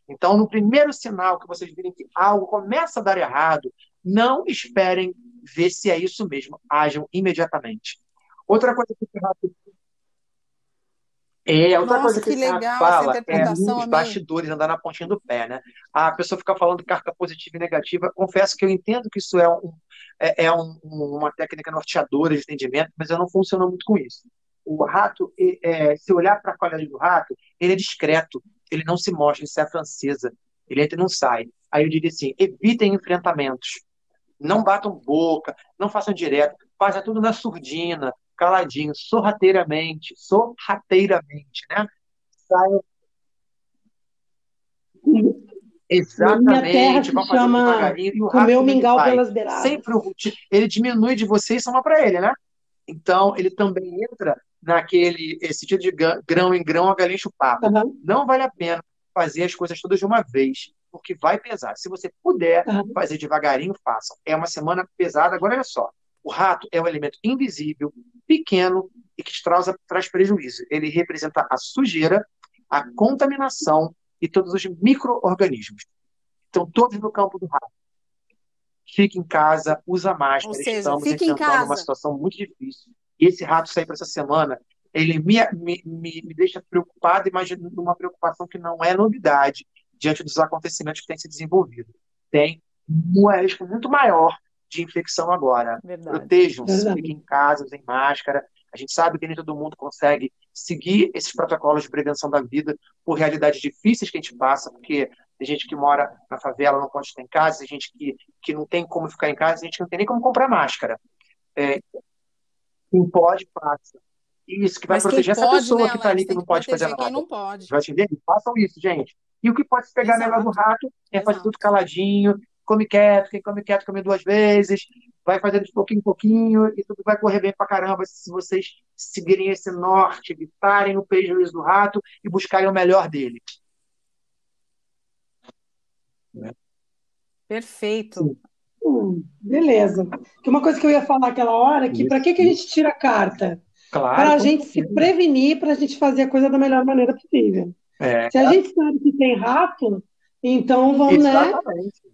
Então, no primeiro sinal que vocês virem que algo começa a dar errado, não esperem ver se é isso mesmo. Ajam imediatamente. Outra coisa que o rato é, outra Nossa, coisa que, que legal fala é nos bastidores, andar na pontinha do pé, né? A pessoa fica falando carta positiva e negativa. Confesso que eu entendo que isso é, um, é, é um, uma técnica norteadora de entendimento, mas eu não funciono muito com isso. O rato, é, se olhar para a qualidade do rato, ele é discreto, ele não se mostra, isso é francesa, ele entra e não sai. Aí eu diria assim: evitem enfrentamentos, não batam boca, não façam direto, façam tudo na surdina, caladinho, sorrateiramente, sorrateiramente, né? Saiam. Exatamente, vão fazendo devagarinho e o rato mingau pelas beiradas. Sempre o ele diminui de você e soma para ele, né? Então ele também entra naquele sentido de grão em grão a galinha chupava. Uhum. Não vale a pena fazer as coisas todas de uma vez, porque vai pesar. Se você puder uhum. fazer devagarinho, faça. É uma semana pesada. Agora olha só, o rato é um elemento invisível, pequeno e que traz, traz prejuízo. Ele representa a sujeira, a contaminação e todos os micro-organismos. Então, todos no campo do rato. Fique em casa, usa máscara. Seja, Estamos enfrentando uma situação muito difícil. E esse rato sair para essa semana, ele me, me, me, deixa preocupado, imaginando uma preocupação que não é novidade diante dos acontecimentos que têm se desenvolvido. Tem um risco muito maior de infecção agora. Protejam-se, fiquem em casa, usem máscara. A gente sabe que nem todo mundo consegue seguir esses protocolos de prevenção da vida por realidades difíceis que a gente passa, porque tem gente que mora na favela, não pode estar em casa, tem gente que, que não tem como ficar em casa, tem gente que não tem nem como comprar máscara. É, quem pode, faça. Isso, que vai Mas proteger essa pode, pessoa né, que está ali, que não pode fazer nada. Quem não pode. Vai entender? Façam isso, gente. E o que pode se pegar Exato. do rato é fazer tudo caladinho, come quieto, quem come quieto come duas vezes, vai fazendo de pouquinho em pouquinho e tudo vai correr bem pra caramba se vocês seguirem esse norte, evitarem o prejuízo do rato e buscarem o melhor dele. Perfeito. Hum, beleza. Que uma coisa que eu ia falar aquela hora é que para que, que a gente tira a carta? Claro, para a gente se prevenir, para a gente fazer a coisa da melhor maneira possível. É. Se a gente sabe que tem rato, então vamos, né,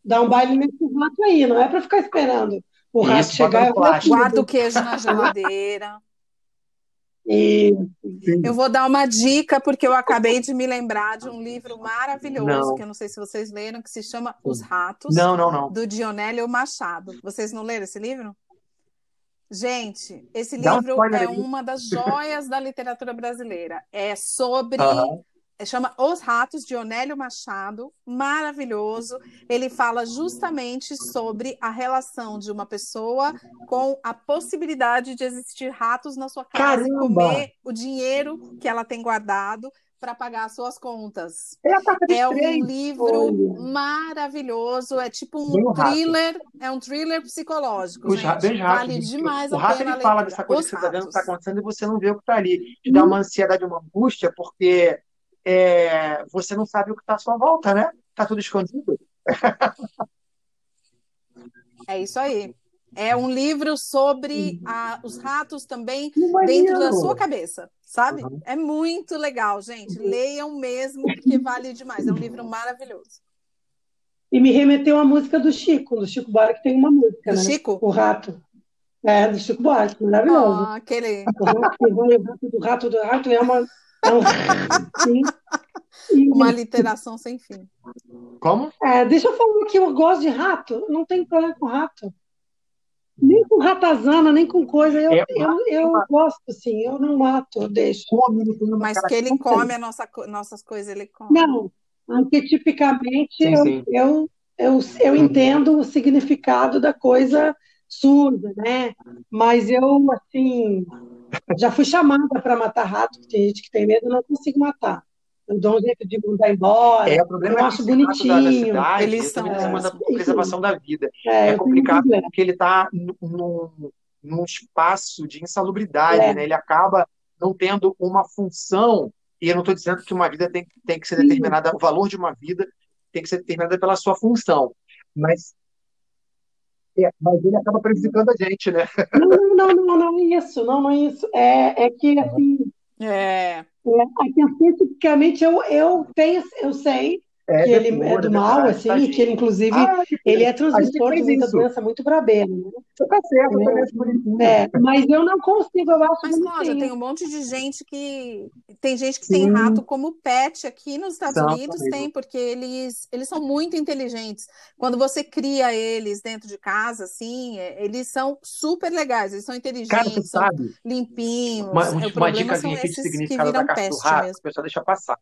dar um baile nesse rato aí, não é para ficar esperando o rato Isso, chegar e Guarda o queijo na geladeira. Eu vou dar uma dica, porque eu acabei de me lembrar de um livro maravilhoso, não. que eu não sei se vocês leram, que se chama Os Ratos, não, não, não. do Dionélio Machado. Vocês não leram esse livro? Gente, esse livro um é uma das joias da literatura brasileira. É sobre chama Os Ratos, de Onélio Machado, maravilhoso. Ele fala justamente sobre a relação de uma pessoa com a possibilidade de existir ratos na sua casa Caramba. e comer o dinheiro que ela tem guardado para pagar as suas contas. É, é um livro maravilhoso, é tipo um thriller, é um thriller psicológico. Os gente. Vale demais o a pena. O rato fala dessa coisa Os que você está vendo que está acontecendo e você não vê o que está ali. Te dá uma ansiedade, uma angústia, porque é, você não sabe o que está à sua volta, né? Está tudo escondido. É isso aí. É um livro sobre a, os ratos também dentro da sua cabeça, sabe? Uhum. É muito legal, gente. Leiam mesmo, porque vale demais. É um livro maravilhoso. E me remeteu à música do Chico, do Chico Buarque tem uma música, do né? Chico? O Rato. É, do Chico Buarque, maravilhoso. Ah, aquele. O rato, o rato do rato é uma. Sim. Uma literação sem fim. Como? É, deixa eu falar que eu gosto de rato. Não tem problema com rato. Nem com ratazana, nem com coisa. Eu, é, eu, eu, eu gosto, assim. Eu não mato, eu deixo. Mas que ele come a nossa, nossas coisas, ele come. Não, arquetipicamente sim, sim. Eu, eu, eu, eu entendo o significado da coisa surda, né? Mas eu, assim, já fui chamada para matar rato, tem gente que tem medo, não consigo matar. Eu dou um jeito de mandar embora. É, o problema eu é acho bonitinho. Cidade, eles são é, da preservação da vida. É, é complicado porque ele está num, num espaço de insalubridade, é. né? Ele acaba não tendo uma função. E eu não estou dizendo que uma vida tem, tem que ser determinada, Sim. o valor de uma vida tem que ser determinada pela sua função. Mas é, mas ele acaba prejudicando a gente, né? Não, não, não, não é isso, não, não é isso. É, é que assim. É. É, cientificamente eu, eu tenho, eu sei é, que ele é do mal, assim, e que ele, inclusive, ah, ele é transmissor de muita doença muito brabeira. Né? Tá certo, é, é, mas eu não consigo, eu acho Mas, Cláudia, tem um monte de gente que. Tem gente que Sim. tem rato como pet aqui nos Estados São, Unidos, tem, porque eles, eles são muito inteligentes. Quando você cria eles dentro de casa, assim, é, eles são super legais, eles são inteligentes, Cara, você sabe, limpinhos. Uma, uma dica que significado da mesmo. o pessoal deixa passar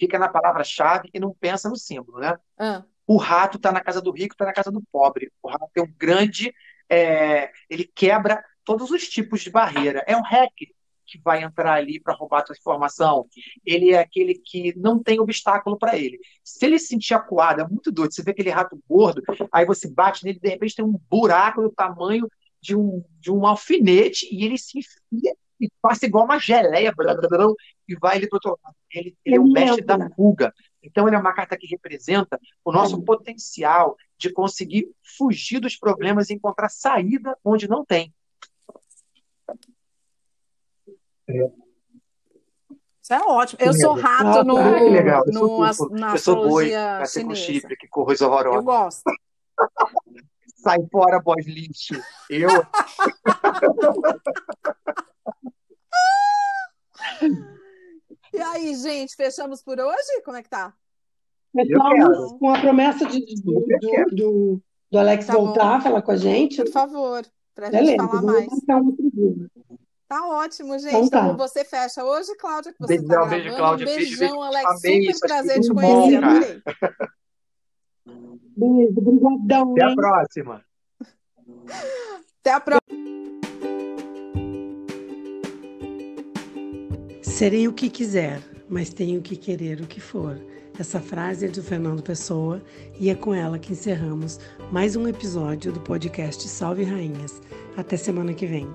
fica na palavra-chave e não pensa no símbolo, né? Ah. O rato está na casa do rico, está na casa do pobre. O rato é um grande. É, ele quebra todos os tipos de barreira. É um hacker que vai entrar ali para roubar a tua informação. Ele é aquele que não tem obstáculo para ele. Se ele se sentir acuado, é muito doido. Você vê aquele rato gordo, aí você bate nele, de repente tem um buraco do tamanho de um, de um alfinete e ele se enfia e passa igual uma geleia blá, blá, blá, e vai ele para outro lado. Ele, ele é o mestre da fuga. Então, ele é uma carta que representa o nosso é. potencial de conseguir fugir dos problemas e encontrar saída onde não tem. É. Isso é ótimo. Eu sou rato no, ah, legal. Eu no, sou, na eu sou boi, nascer com chifre, que coisa horrorosa. Eu gosto. Sai fora, boss lixo. Eu. E aí, gente, fechamos por hoje? Como é que tá? Fechamos com a promessa de, do, do, do, do Alex tá voltar a falar com a gente. Por favor, para a gente falar mais. Tá ótimo, gente. Então, tá. então você fecha hoje, Cláudia, que você Beijão, tá beijo, Cláudia. Um beijão, beijo, Alex. Amei, super prazer te conhecer. Beijo, obrigadão. Até a próxima. Até a próxima. Serei o que quiser, mas tenho que querer o que for. Essa frase é do Fernando Pessoa e é com ela que encerramos mais um episódio do podcast Salve Rainhas. Até semana que vem.